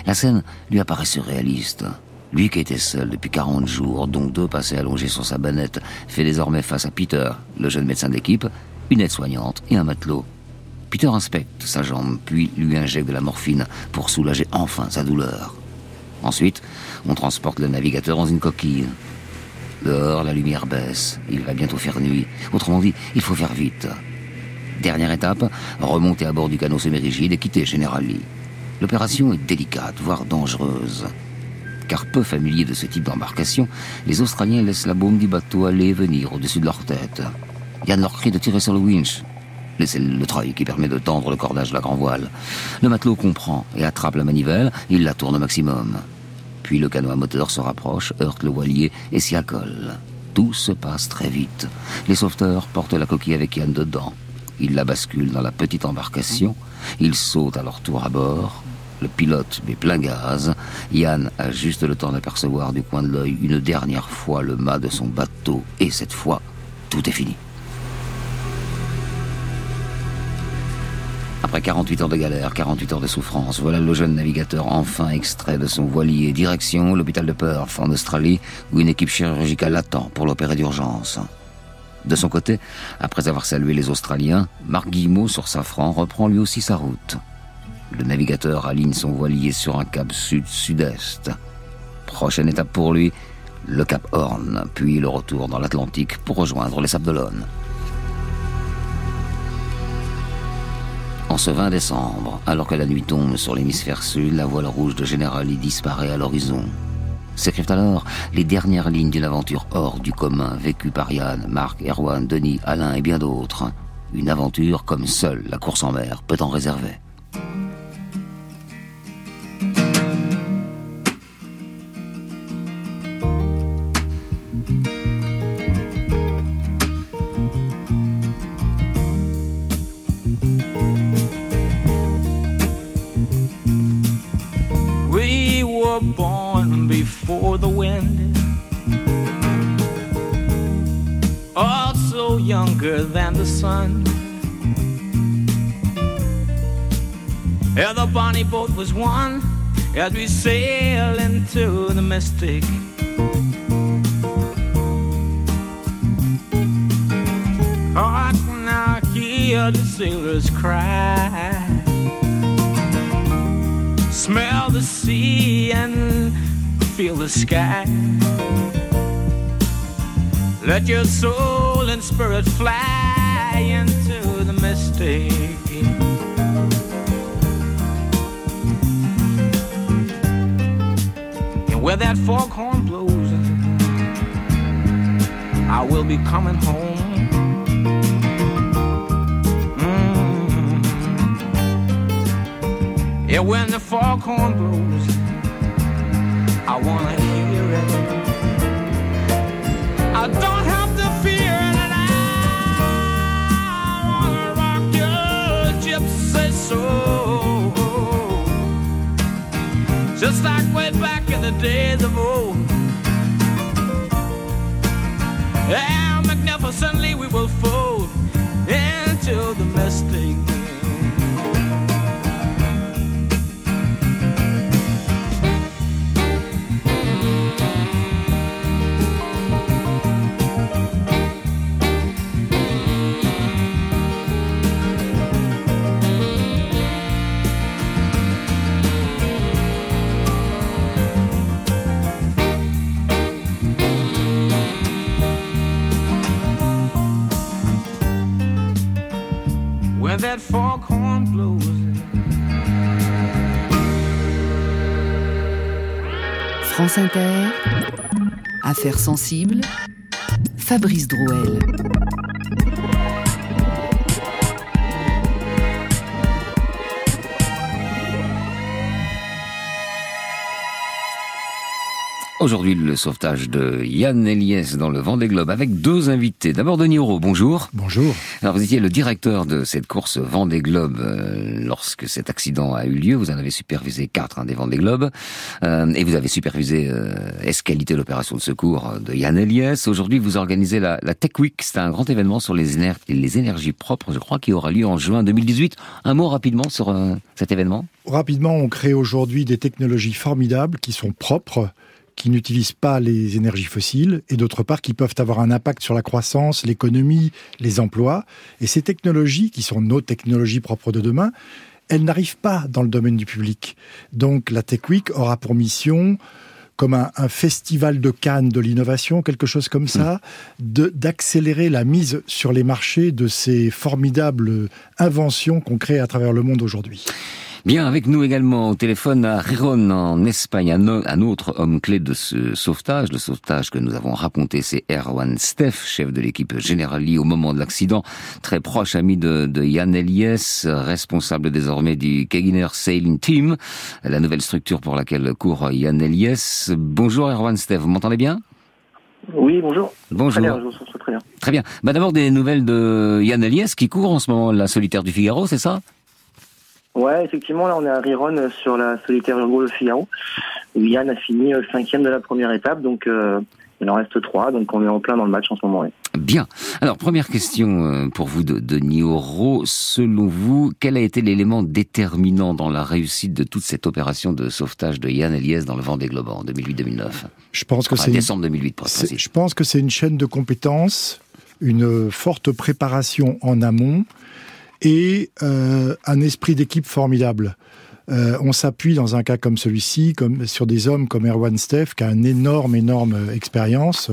S2: La scène lui apparaît surréaliste. Lui qui était seul depuis 40 jours, dont deux passaient allongés sur sa banette, fait désormais face à Peter, le jeune médecin d'équipe, une aide-soignante et un matelot. Peter inspecte sa jambe, puis lui injecte de la morphine pour soulager enfin sa douleur. Ensuite, on transporte le navigateur dans une coquille. Dehors, la lumière baisse. Il va bientôt faire nuit. Autrement dit, il faut faire vite. Dernière étape, remonter à bord du canot semi-rigide et quitter General Lee. L'opération est délicate, voire dangereuse. Car peu familiers de ce type d'embarcation, les Australiens laissent la bombe du bateau aller et venir au-dessus de leur tête. Yann leur crie de tirer sur le winch. C'est le treuil qui permet de tendre le cordage de la grand voile. Le matelot comprend et attrape la manivelle, il la tourne au maximum. Puis le canot à moteur se rapproche, heurte le voilier et s'y accole. Tout se passe très vite. Les sauveteurs portent la coquille avec Yann dedans. Ils la basculent dans la petite embarcation. Ils sautent à leur tour à bord. Le pilote met plein gaz. Yann a juste le temps d'apercevoir du coin de l'œil une dernière fois le mât de son bateau. Et cette fois, tout est fini. Après 48 heures de galère, 48 heures de souffrance, voilà le jeune navigateur enfin extrait de son voilier, direction l'hôpital de Perth en Australie, où une équipe chirurgicale l'attend pour l'opérer d'urgence. De son côté, après avoir salué les Australiens, Marc Guillemot sur Safran reprend lui aussi sa route. Le navigateur aligne son voilier sur un cap sud-sud-est. Prochaine étape pour lui, le cap Horn, puis le retour dans l'Atlantique pour rejoindre les Sables. En ce 20 décembre, alors que la nuit tombe sur l'hémisphère sud, la voile rouge de Generali disparaît à l'horizon. S'écrivent alors les dernières lignes d'une aventure hors du commun vécue par Yann, Marc, Erwan, Denis, Alain et bien d'autres. Une aventure comme seule la course en mer peut en réserver.
S10: Was one as we sail into the mystic. Oh, I can now hear the sailors cry. Smell the sea and feel the sky. Let your soul and spirit fly into the mystic. Where that foghorn blows, I will be coming home. Mm. Yeah, when the foghorn blows, I wanna hear it. I don't have to fear and I wanna rock your gypsy soul, just like way back in the days of old. And magnificently we will fold into the mystic.
S1: France Inter, Affaires sensibles, Fabrice Drouel.
S2: Aujourd'hui, le sauvetage de Yann Eliès dans le Vendée Globe avec deux invités. D'abord, Denis Auro, bonjour.
S11: Bonjour.
S2: Alors, vous étiez le directeur de cette course Vendée Globe euh, lorsque cet accident a eu lieu. Vous en avez supervisé quatre hein, des Vendée Globe. Euh, et vous avez supervisé euh, escalité l'opération de secours de Yann Eliès. Aujourd'hui, vous organisez la, la Tech Week. C'est un grand événement sur les, éner les énergies propres, je crois, qui aura lieu en juin 2018. Un mot rapidement sur euh, cet événement?
S11: Rapidement, on crée aujourd'hui des technologies formidables qui sont propres qui n'utilisent pas les énergies fossiles et d'autre part qui peuvent avoir un impact sur la croissance, l'économie, les emplois. Et ces technologies, qui sont nos technologies propres de demain, elles n'arrivent pas dans le domaine du public. Donc la Tech Week aura pour mission comme un, un, festival de Cannes de l'innovation, quelque chose comme ça, d'accélérer la mise sur les marchés de ces formidables inventions qu'on crée à travers le monde aujourd'hui.
S2: Bien, avec nous également au téléphone à Riron en Espagne, un, autre homme clé de ce sauvetage. Le sauvetage que nous avons raconté, c'est Erwan Steff, chef de l'équipe Generali au moment de l'accident, très proche ami de, de Yann Eliès, responsable désormais du Keginer Sailing Team, la nouvelle structure pour laquelle court Yann Eliès. Bonjour Erwan Steff, vous m'entendez bien?
S9: Oui, bonjour.
S2: Bonjour.
S9: Bien, très bien.
S2: Très bien. Bah, D'abord des nouvelles de Yann Eliès qui court en ce moment la solitaire du Figaro, c'est ça?
S9: Ouais, effectivement, là on est à Riron sur la solitaire Urgo de Figaro. Où Yann a fini cinquième de la première étape, donc euh, il en reste trois, donc on est en plein dans le match en ce moment. Oui.
S2: Bien. Alors première question pour vous de, de Nioro. Selon vous, quel a été l'élément déterminant dans la réussite de toute cette opération de sauvetage de Yann Eliès dans le Vendée Globe en 2008-2009
S11: Je pense que
S2: enfin,
S11: c'est
S2: décembre 2008 pour être
S11: Je pense que c'est une chaîne de compétences, une forte préparation en amont et euh, un esprit d'équipe formidable. Euh, on s'appuie dans un cas comme celui-ci, comme sur des hommes comme Erwan Steff, qui a une énorme, énorme expérience.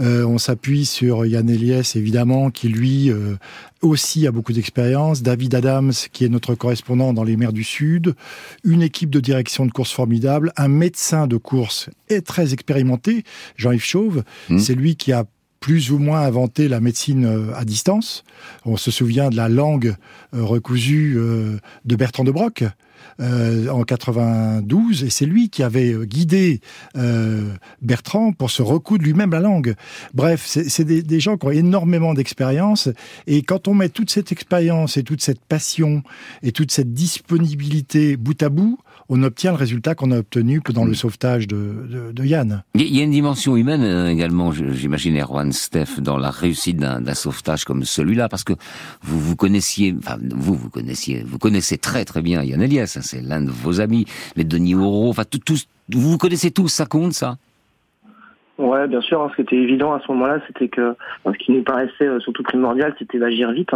S11: Euh, on s'appuie sur Yann Eliès, évidemment, qui lui euh, aussi a beaucoup d'expérience. David Adams, qui est notre correspondant dans les mers du Sud. Une équipe de direction de course formidable. Un médecin de course est très expérimenté, Jean-Yves Chauve. Mmh. C'est lui qui a plus ou moins inventé la médecine à distance. On se souvient de la langue recousue de Bertrand de Broc. Euh, en 92, et c'est lui qui avait guidé euh, Bertrand pour se recoudre lui-même la langue. Bref, c'est des, gens qui ont énormément d'expérience, et quand on met toute cette expérience et toute cette passion et toute cette disponibilité bout à bout, on obtient le résultat qu'on a obtenu dans le sauvetage de, Yann.
S2: Il y a une dimension humaine euh, également, j'imagine, Erwan Steph, dans la réussite d'un sauvetage comme celui-là, parce que vous vous connaissiez, enfin vous vous connaissiez, vous connaissez très très bien Yann Elias, c'est l'un de vos amis, les Denis Oro, enfin tous, vous vous connaissez tous, ça compte ça?
S9: Ouais, bien sûr. Hein, ce qui était évident à ce moment-là, c'était que ce qui nous paraissait euh, surtout primordial, c'était d'agir vite.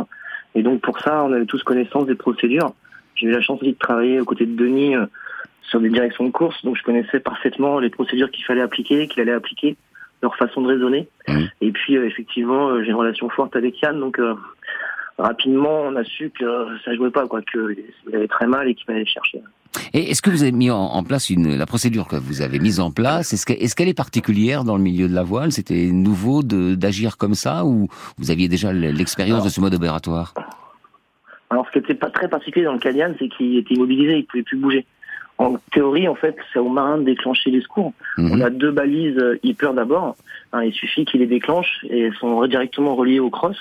S9: Et donc pour ça, on avait tous connaissance des procédures. J'ai eu la chance de travailler aux côtés de Denis euh, sur des directions de course, donc je connaissais parfaitement les procédures qu'il fallait appliquer, qu'il allait appliquer, leur façon de raisonner. Mmh. Et puis euh, effectivement, j'ai une relation forte avec Yann, donc rapidement on a su que ça jouait pas, quoi, qu'il avait très mal et qu'il fallait chercher.
S2: Et est-ce que vous avez mis en, place une, la procédure que vous avez mise en place? Est-ce qu'elle est, est, particulière dans le milieu de la voile? C'était nouveau d'agir comme ça ou vous aviez déjà l'expérience de ce mode opératoire?
S9: Alors, ce qui n'était pas très particulier dans le Cadian, c'est qu'il était immobilisé, il pouvait plus bouger. En théorie, en fait, c'est au marin de déclencher les secours. Mhm. On a deux balises euh, hyper d'abord. Hein, il suffit qu'il les déclenche et elles sont directement reliées au cross,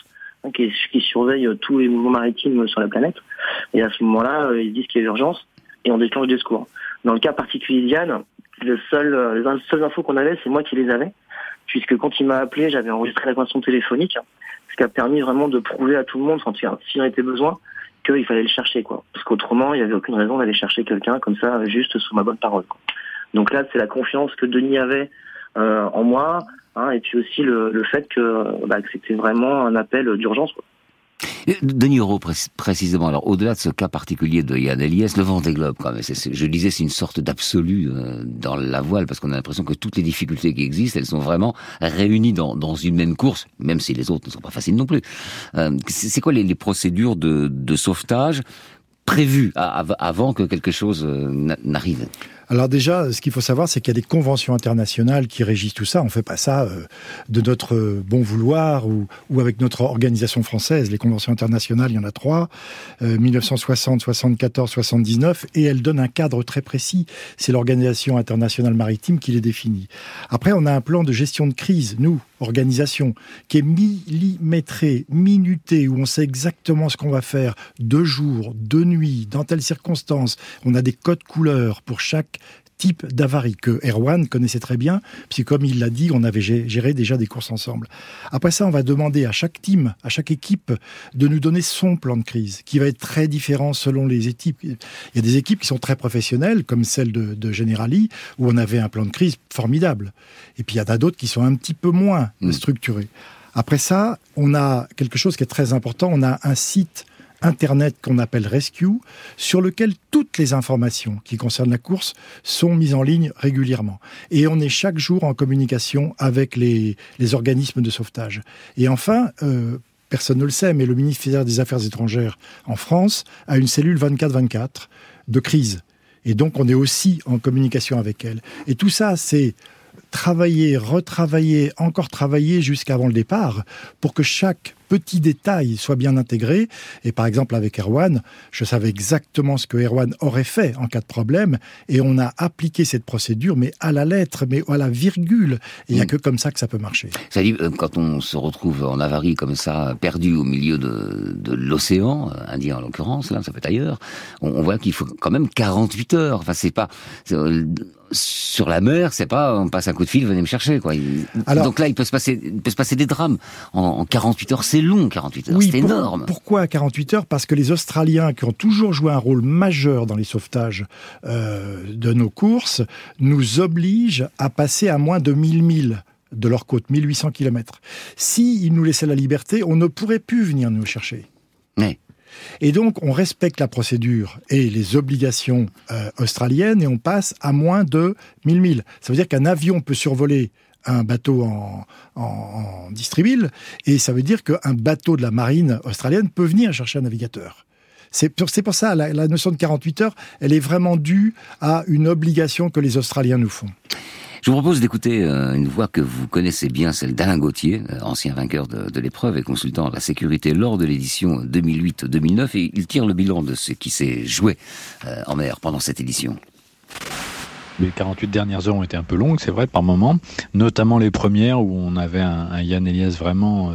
S9: qui, qui, surveille euh, tous les mouvements maritimes sur la planète. Et à ce moment-là, euh, ils disent qu'il y a urgence et on déclenche des secours. Dans le cas particulier d'Yann, le seul, les seules infos qu'on avait, c'est moi qui les avais, puisque quand il m'a appelé, j'avais enregistré la conversation téléphonique, ce qui a permis vraiment de prouver à tout le monde, s'il en était besoin, qu'il fallait le chercher, quoi. Parce qu'autrement, il n'y avait aucune raison d'aller chercher quelqu'un comme ça, juste sous ma bonne parole. Donc là, c'est la confiance que Denis avait euh, en moi, hein, et puis aussi le, le fait que, bah, que c'était vraiment un appel d'urgence.
S2: Denis Euro, précisément, alors au-delà de ce cas particulier de Yann Eliès, le Vendée Globe, quand même, je disais, c'est une sorte d'absolu euh, dans la voile, parce qu'on a l'impression que toutes les difficultés qui existent, elles sont vraiment réunies dans, dans une même course, même si les autres ne sont pas faciles non plus. Euh, c'est quoi les, les procédures de, de sauvetage prévues avant que quelque chose euh, n'arrive?
S11: Alors déjà, ce qu'il faut savoir, c'est qu'il y a des conventions internationales qui régissent tout ça. On fait pas ça euh, de notre bon vouloir ou, avec notre organisation française. Les conventions internationales, il y en a trois, 1960, 74, 79, et elles donnent un cadre très précis. C'est l'organisation internationale maritime qui les définit. Après, on a un plan de gestion de crise, nous, organisation, qui est millimétré, minuté, où on sait exactement ce qu'on va faire de jour, de nuit, dans telles circonstances. On a des codes couleurs pour chaque type d'avarie que Erwan connaissait très bien, puisque comme il l'a dit, on avait géré déjà des courses ensemble. Après ça, on va demander à chaque team, à chaque équipe, de nous donner son plan de crise, qui va être très différent selon les équipes. Il y a des équipes qui sont très professionnelles, comme celle de, de Generali, où on avait un plan de crise formidable. Et puis il y en a d'autres qui sont un petit peu moins mm. structurés. Après ça, on a quelque chose qui est très important, on a un site Internet qu'on appelle Rescue, sur lequel toutes les informations qui concernent la course sont mises en ligne régulièrement. Et on est chaque jour en communication avec les, organismes de sauvetage. Et enfin, euh, personne ne le sait, mais le ministère des Affaires étrangères en France a une cellule 24-24 de crise. Et donc on est aussi en communication avec elle. Et tout ça, c'est travailler, retravailler, encore travailler jusqu'avant le départ pour que chaque petit détail soit bien intégré. Et par exemple, avec Erwan, je savais exactement ce que Erwan aurait fait en cas de problème, et on a appliqué cette procédure, mais à la lettre, mais à la virgule. il n'y a mm. que comme ça que ça peut marcher.
S2: Ça dit, euh, quand on se retrouve en avarie comme ça, perdu au milieu de, de l'océan, euh, Indien en l'occurrence, là, ça peut être ailleurs, on, voit qu'il faut quand même 48 heures. Enfin, c'est pas sur la mer, c'est pas on passe un coup de fil, venez me chercher quoi. Donc là, il peut se passer, il peut se passer des drames en, en 48 heures c'est long, 48 heures, c'est énorme.
S11: Pourquoi 48 heures? Parce que les Australiens, qui ont toujours joué un rôle majeur dans les sauvetages euh, de nos courses, nous obligent à passer à moins de 1000 milles de leur côte, 1800 km. S'ils nous laissaient la liberté, on ne pourrait plus venir nous chercher. Et donc, on respecte la procédure et les obligations euh, australiennes et on passe à moins de 1000 milles. Ça veut dire qu'un avion peut survoler un bateau en, en, et ça veut dire qu'un bateau de la marine australienne peut venir chercher un navigateur. C'est pour ça, la, la notion de 48 heures, elle est vraiment due à une obligation que les Australiens nous font.
S2: Je vous propose d'écouter euh, une voix que vous connaissez bien, celle d'Alain Gauthier, euh, ancien vainqueur de, l'épreuve et consultant à la sécurité lors de l'édition 2008-2009, et il tire le bilan de ce qui s'est joué euh, en mer pendant cette édition.
S12: Les 48 dernières heures ont été un peu longues, c'est vrai, par moments, notamment les premières où on avait un, Yann Elias vraiment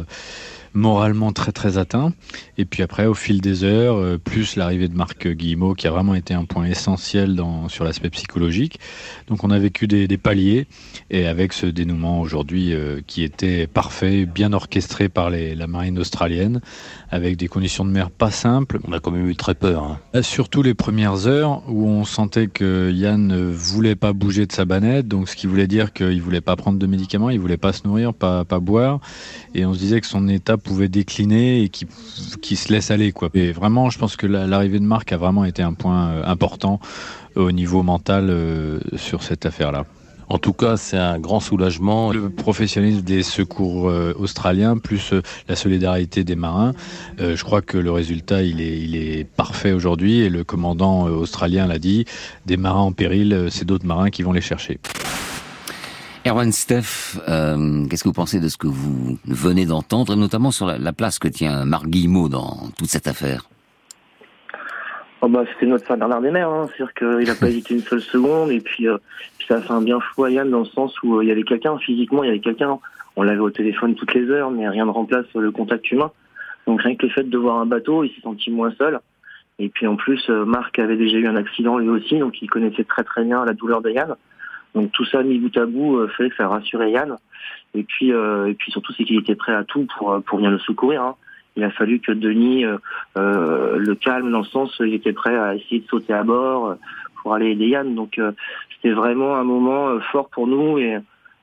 S12: moralement très très atteint. Et puis après, au fil des heures, euh, plus l'arrivée de Marc Guillemot, qui a vraiment été un point essentiel dans, sur l'aspect psychologique. Donc on a vécu des, paliers, et avec ce dénouement aujourd'hui euh, qui était parfait, bien orchestré par les, la marine australienne, avec des conditions de mer pas simples.
S13: On a quand même eu très peur. Hein.
S12: Euh, Surtout les premières heures où on sentait que Yann ne voulait pas bouger de sa banette, donc ce qui voulait dire qu'il voulait pas prendre de médicaments, il voulait pas se nourrir, pas, pas boire, et on se disait que son état pouvait décliner et qu'il qui se laisse aller quoi. Et vraiment, je pense que l'arrivée de Marc a vraiment été un point euh, important au niveau mental euh, sur cette affaire-là.
S13: En tout cas, c'est un grand soulagement.
S12: Le professionnalisme des secours euh, australiens, plus euh, la solidarité des marins, euh, je crois que le résultat, il est, il est parfait aujourd'hui. Et le commandant euh, australien l'a dit, des marins en péril, euh, c'est d'autres marins qui vont les chercher.
S2: Erwan Steff, euh, qu'est-ce que vous pensez de ce que vous venez d'entendre, et notamment sur la, la place que tient Marc Guillemot dans toute cette affaire?
S9: Oh bah, c'était notre Saint Bernard des Mers, hein. c'est-à-dire qu'il n'a pas hésité une seule seconde, et puis, euh, puis ça a fait un bien fou à Yann dans le sens où euh, il y avait quelqu'un, physiquement il y avait quelqu'un, on l'avait au téléphone toutes les heures, mais rien ne remplace le contact humain. Donc rien que le fait de voir un bateau, il s'est senti moins seul. Et puis en plus, euh, Marc avait déjà eu un accident lui aussi, donc il connaissait très très bien la douleur de Yann. Donc tout ça mis bout à bout, euh, fallait que ça rassure Yann. Et puis, euh, et puis surtout, c'est qu'il était prêt à tout pour, euh, pour venir le secourir. Hein. Il a fallu que Denis euh, euh, le calme dans le sens il était prêt à essayer de sauter à bord euh, pour aller aider Yann. Donc euh, c'était vraiment un moment euh, fort pour nous et,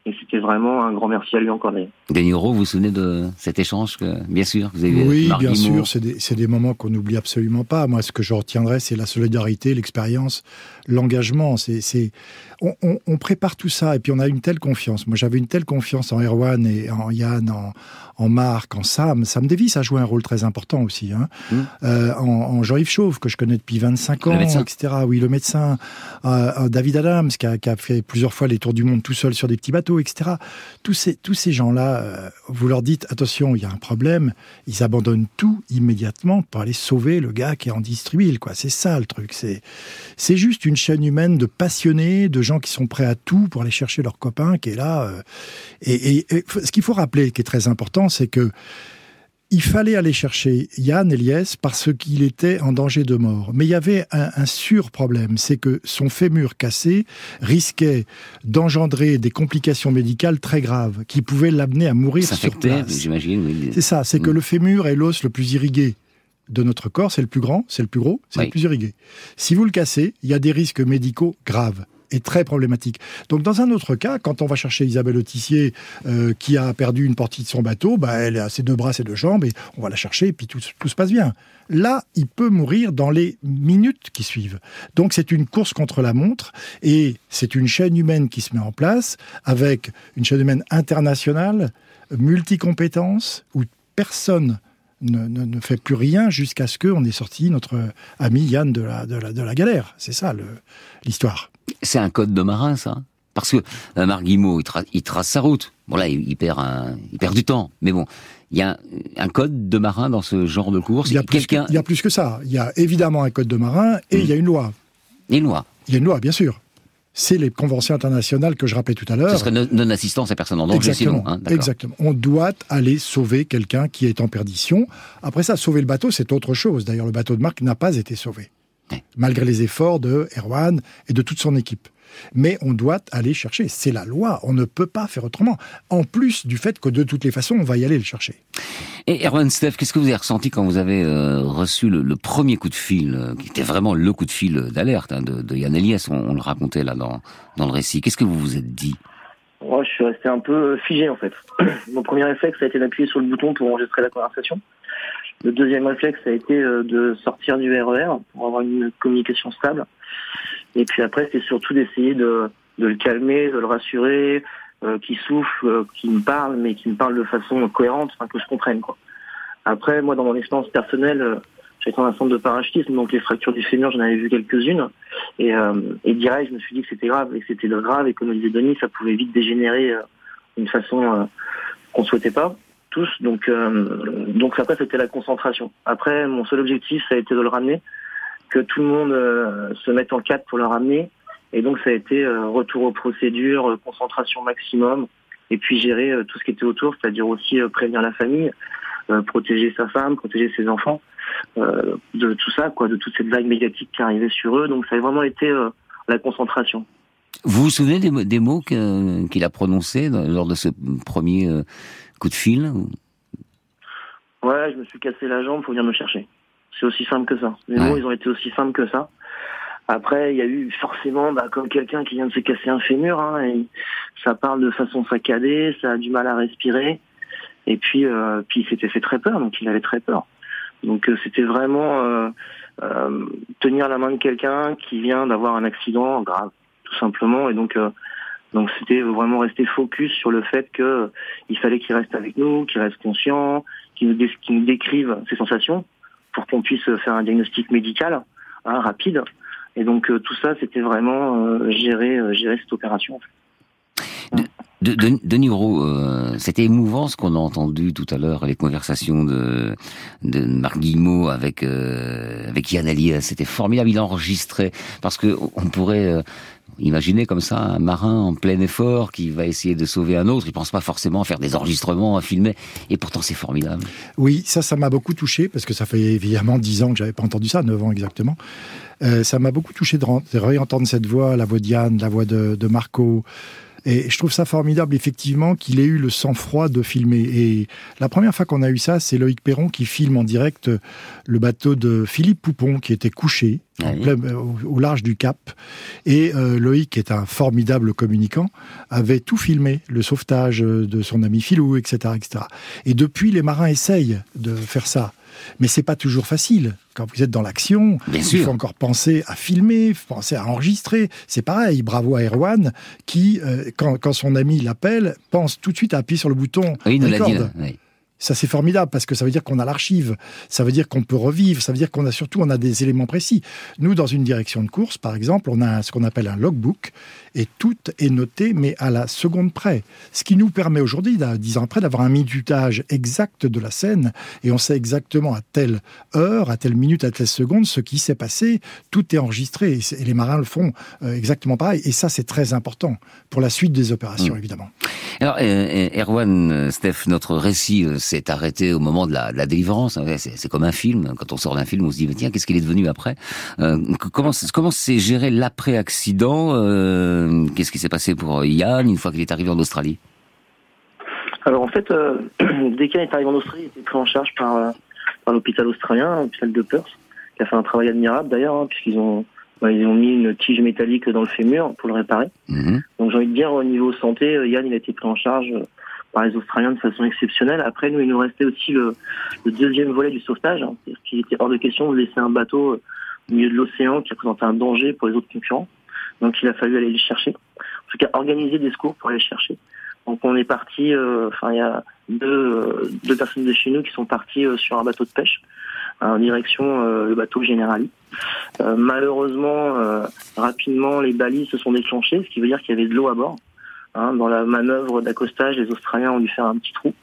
S9: et c'était vraiment un grand merci à lui encore. d'ailleurs.
S2: Denis Rowe, vous vous souvenez de cet échange que, bien sûr, vous avez
S11: Oui, bien sûr, c'est des, des moments qu'on n'oublie absolument pas. Moi, ce que je retiendrai, c'est la solidarité, l'expérience, l'engagement. C'est, on, on- on prépare tout ça et puis on a une telle confiance. Moi, j'avais une telle confiance en Erwan et en Yann, en, en Marc, en Sam. Sam Davis a joué un rôle très important aussi. Hein.
S2: Mm.
S11: Euh, en, en Jean-Yves Chauve, que je connais depuis 25
S2: Le
S11: ans, etc. Oui, le médecin. Euh, euh, David Adams, qui a, qui a fait plusieurs fois les tours du monde tout seul sur des petits bateaux, etc. Tous ces, tous ces gens-là, euh, vous leur dites, attention, il y a un problème, ils abandonnent tout immédiatement pour aller sauver le gars qui est en distribuil, quoi. C'est ça le truc. C'est, c'est juste une chaîne humaine de passionnés, de gens qui sont prêts à tout pour aller chercher leur copain qui est là. euh, et, ce qu'il faut rappeler, qui est très important, c'est que il fallait aller chercher Yann Eliès parce qu'il était en danger de mort. Mais il y avait un, un sur-problème, c'est que son fémur cassé risquait d'engendrer des complications médicales très graves qui pouvaient l'amener à mourir sur place.
S2: j'imagine. Oui.
S11: C'est ça, c'est que
S2: Mm.
S11: le fémur est l'os le plus irrigué de notre corps, c'est le plus grand, c'est le plus gros, c'est
S2: Oui.
S11: le plus irrigué. Si vous le cassez, il y a des risques médicaux graves et très problématiques. Donc dans un autre cas, quand on va chercher Isabelle Autissier euh, qui a perdu une partie de son bateau, bah, elle a ses deux bras, ses deux jambes et on va la chercher et puis tout, tout se passe bien. Là, il peut mourir dans les minutes qui suivent. Donc c'est une course contre la montre et c'est une chaîne humaine qui se met en place avec une chaîne humaine internationale, multicompétences, où personne ne, ne- ne fait plus rien jusqu'à ce qu'on ait sorti notre ami Yann de la, de la, de la galère. C'est ça l'histoire.
S2: C'est un code de marin, ça Parce que euh, Marc Guillemot, il, tra- il trace sa route. Bon, là, il, il perd un, il perd du temps. Mais bon, il y a un, un code de marin dans ce genre de course.
S11: Il y, a plus que, il y a plus que ça. Il y a évidemment un code de marin et il y a une loi.
S2: Une loi.
S11: Il y a une loi, bien sûr. C'est les conventions internationales que je rappelais tout à l'heure.
S2: Ce serait non- non-assistance à personne en danger,
S11: Exactement.
S2: sinon. Hein.
S11: Exactement. On doit aller sauver quelqu'un qui est en perdition. Après ça, sauver le bateau, c'est autre chose. D'ailleurs, le bateau de Marc n'a pas été sauvé,
S2: Ouais.
S11: malgré les efforts de Erwan et de toute son équipe. Mais on doit aller chercher. C'est la loi. On ne peut pas faire autrement. En plus du fait que de toutes les façons, on va y aller le chercher.
S2: Et Erwan Steph, qu'est-ce que vous avez ressenti quand vous avez euh, reçu le, le premier coup de fil, euh, qui était vraiment le coup de fil d'alerte hein, de, de Yann Elias, on, on le racontait là dans, dans le récit. Qu'est-ce que vous vous êtes dit?
S9: Moi, je suis resté un peu figé en fait. Mon premier réflexe a été d'appuyer sur le bouton pour enregistrer la conversation. Le deuxième réflexe a été euh, de sortir du RER pour avoir une communication stable. Et puis après, c'était surtout d'essayer de, de le calmer, de le rassurer, euh, qu'il souffle, euh, qu'il me parle, mais qu'il me parle de façon cohérente, enfin, que je comprenne. Quoi. Après, moi, dans mon expérience personnelle, euh, J'étais dans un centre de parachutisme, donc les fractures du fémur, j'en avais vu quelques-unes. Et, euh, et direct, je me suis dit que c'était grave et que c'était grave et comme le disait Denis, ça pouvait vite dégénérer euh, d'une façon euh, qu'on souhaitait pas tous. Donc, donc après, c'était la concentration. Après, mon seul objectif, ça a été de le ramener, que tout le monde euh, se mette en quatre pour le ramener. Et donc, ça a été euh, retour aux procédures, euh, concentration maximum, et puis gérer tout ce qui était autour, c'est-à-dire aussi prévenir la famille, protéger sa femme, protéger ses enfants, de tout ça, quoi, de toute cette vague médiatique qui arrivait sur eux. Donc, ça a vraiment été la concentration.
S2: Vous vous souvenez des, mots- des mots que- qu'il a prononcés lors de ce premier coup de fil?
S9: Ouais, je me suis cassé la jambe, faut venir me chercher. C'est aussi simple que ça. Les
S2: Ouais.
S9: mots, ils ont été aussi simples que ça. Après, il y a eu forcément, bah, comme quelqu'un qui vient de se casser un fémur, hein, et ça parle de façon saccadée, ça a du mal à respirer, et puis, euh, puis il s'était fait très peur, donc il avait très peur. Donc euh, c'était vraiment euh, euh, tenir la main de quelqu'un qui vient d'avoir un accident grave, tout simplement, et donc euh, donc c'était vraiment rester focus sur le fait que euh, il fallait qu'il reste avec nous, qu'il reste conscient, qu'il nous, dé- nous décrive ses sensations pour qu'on puisse faire un diagnostic médical hein, rapide. Et donc euh, tout ça, c'était vraiment euh, gérer, euh, gérer cette opération.
S2: De, de, Denis Gros, euh, c'était émouvant ce qu'on a entendu tout à l'heure, les conversations de, de Marc Guillemot avec, avec Yann Elias. C'était formidable, il a enregistré. Parce que on pourrait imaginer comme ça un marin en plein effort qui va essayer de sauver un autre. Il pense pas forcément à faire des enregistrements, à filmer. Et pourtant, c'est formidable.
S11: Oui, ça, ça m'a beaucoup touché parce que ça fait évidemment dix ans que j'avais pas entendu ça, 9 ans exactement. Euh, ça m'a beaucoup touché de, réentendre cette voix, la voix d'Yann, la voix de Marco. Et je trouve ça formidable, effectivement, qu'il ait eu le sang-froid de filmer. Et la première fois qu'on a eu ça, c'est Loïc Perron qui filme en direct le bateau de Philippe Poupon, qui était couché
S2: oui.
S11: plein- au, au large du Cap. Et euh, Loïc, qui est un formidable communicant, avait tout filmé, le sauvetage de son ami Philou, etc., etc. Et depuis, les marins essayent de faire ça. Mais c'est pas toujours facile. Quand vous êtes dans l'action, il
S2: sûr.
S11: faut encore penser à filmer, penser à enregistrer. C'est pareil. Bravo à Erwan, qui, euh, quand, quand son ami l'appelle, pense tout de suite à appuyer sur le bouton
S2: Oui, il nous l'a dit. Oui.
S11: Ça, c'est formidable parce que ça veut dire qu'on a l'archive, ça veut dire qu'on peut revivre, ça veut dire qu'on a surtout on a des éléments précis. Nous, dans une direction de course, par exemple, on a ce qu'on appelle un logbook et tout est noté, mais à la seconde près. Ce qui nous permet aujourd'hui, dix ans après, d'avoir un minutage exact de la scène et on sait exactement à telle heure, à telle minute, à telle seconde ce qui s'est passé. Tout est enregistré et, les marins le font euh, exactement pareil. Et ça, c'est très important pour la suite des opérations,
S2: Mm.
S11: évidemment.
S2: Alors, euh, Erwan, euh, Steph, notre récit s'est arrêté au moment de la, de la délivrance. C'est comme un film. Quand on sort d'un film, on se dit, tiens, qu'est-ce qu'il est devenu après? Euh, Comment s'est géré l'après-accident? Euh, Qu'est-ce qui s'est passé pour Yann une fois qu'il est arrivé en Australie
S9: Alors en fait, euh, dès qu'il est arrivé en Australie, il était pris en charge par, euh, par l'hôpital australien, l'hôpital de Perth, qui a fait un travail admirable d'ailleurs, hein, puisqu'ils ont, bah, ils ont mis une tige métallique dans le fémur pour le réparer.
S2: Mhm.
S9: Donc j'ai envie de dire, au niveau santé, euh, Yann, il a été pris en charge euh, par les Australiens de façon exceptionnelle. Après, nous, il nous restait aussi le, le deuxième volet du sauvetage. hein. C'est-à-dire qu'il était hors de question de laisser un bateau euh, au milieu de l'océan qui représentait un danger pour les autres concurrents. Donc il a fallu aller le chercher. En tout cas, organiser des secours pour aller le chercher. Donc on est parti, euh, enfin il y a deux, euh, deux personnes de chez nous qui sont parties euh, sur un bateau de pêche en direction euh, le bateau Generali. Euh, malheureusement, euh, rapidement, les balises se sont déclenchées, ce qui veut dire qu'il y avait de l'eau à bord. Hein, dans la manœuvre d'accostage, les Australiens ont dû faire un petit trou.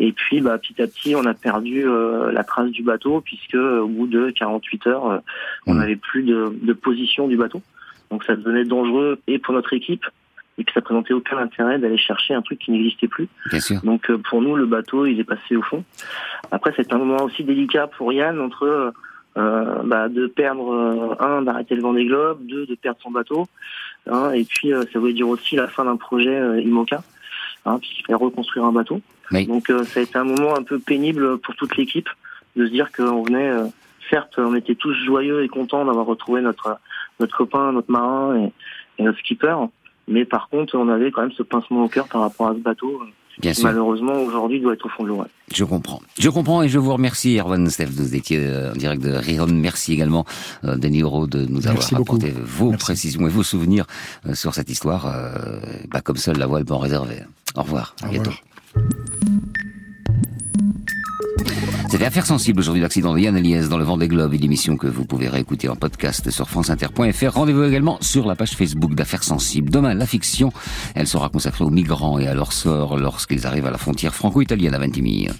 S9: Et puis, bah, petit à petit, on a perdu euh, la trace du bateau, puisque euh, au bout de 48 heures, euh, on
S2: Mhm.
S9: n'avait plus de, de position du bateau. Donc ça devenait dangereux et pour notre équipe, et puis ça présentait aucun intérêt d'aller chercher un truc qui n'existait plus.
S2: Bien sûr.
S9: Donc euh, pour nous, le bateau, il est passé au fond. Après, c'est un moment aussi délicat pour Yann entre euh, bah, de perdre euh, un, d'arrêter le Vendée Globe, deux, de perdre son bateau, hein, et puis euh, ça voulait dire aussi la fin d'un projet euh, IMOCA, hein, puisqu'il fallait reconstruire un bateau.
S2: Oui.
S9: Donc euh, ça a été un moment un peu pénible pour toute l'équipe de se dire qu'on venait, euh, certes, on était tous joyeux et contents d'avoir retrouvé notre notre copain, notre marin et, et notre skipper, mais par contre, on avait quand même ce pincement au cœur par rapport à ce bateau. euh,
S2: Bien
S9: qui,
S2: sûr.
S9: malheureusement, aujourd'hui, doit être au fond de l'eau. ouais.
S2: Je comprends. Je comprends et je vous remercie, Erwan Steph. Vous étiez euh, en direct de Rion. Merci également, euh, Denis Euro, de nous avoir
S11: Merci beaucoup.
S2: apporté vos
S11: Merci.
S2: précisions et vos souvenirs euh, sur cette histoire, euh, bah, comme seule la voile peut en réserver. Au revoir. À
S11: Au
S2: bientôt.
S11: revoir.
S2: C'était Affaire sensible aujourd'hui l'accident de Yann Eliès dans le vent des globes, une émission que vous pouvez réécouter en podcast sur franceinter.fr. Rendez-vous également sur la page Facebook d'Affaires sensibles. Demain, la fiction, elle sera consacrée aux migrants et à leur sort lorsqu'ils arrivent à la frontière franco-italienne à Ventimille.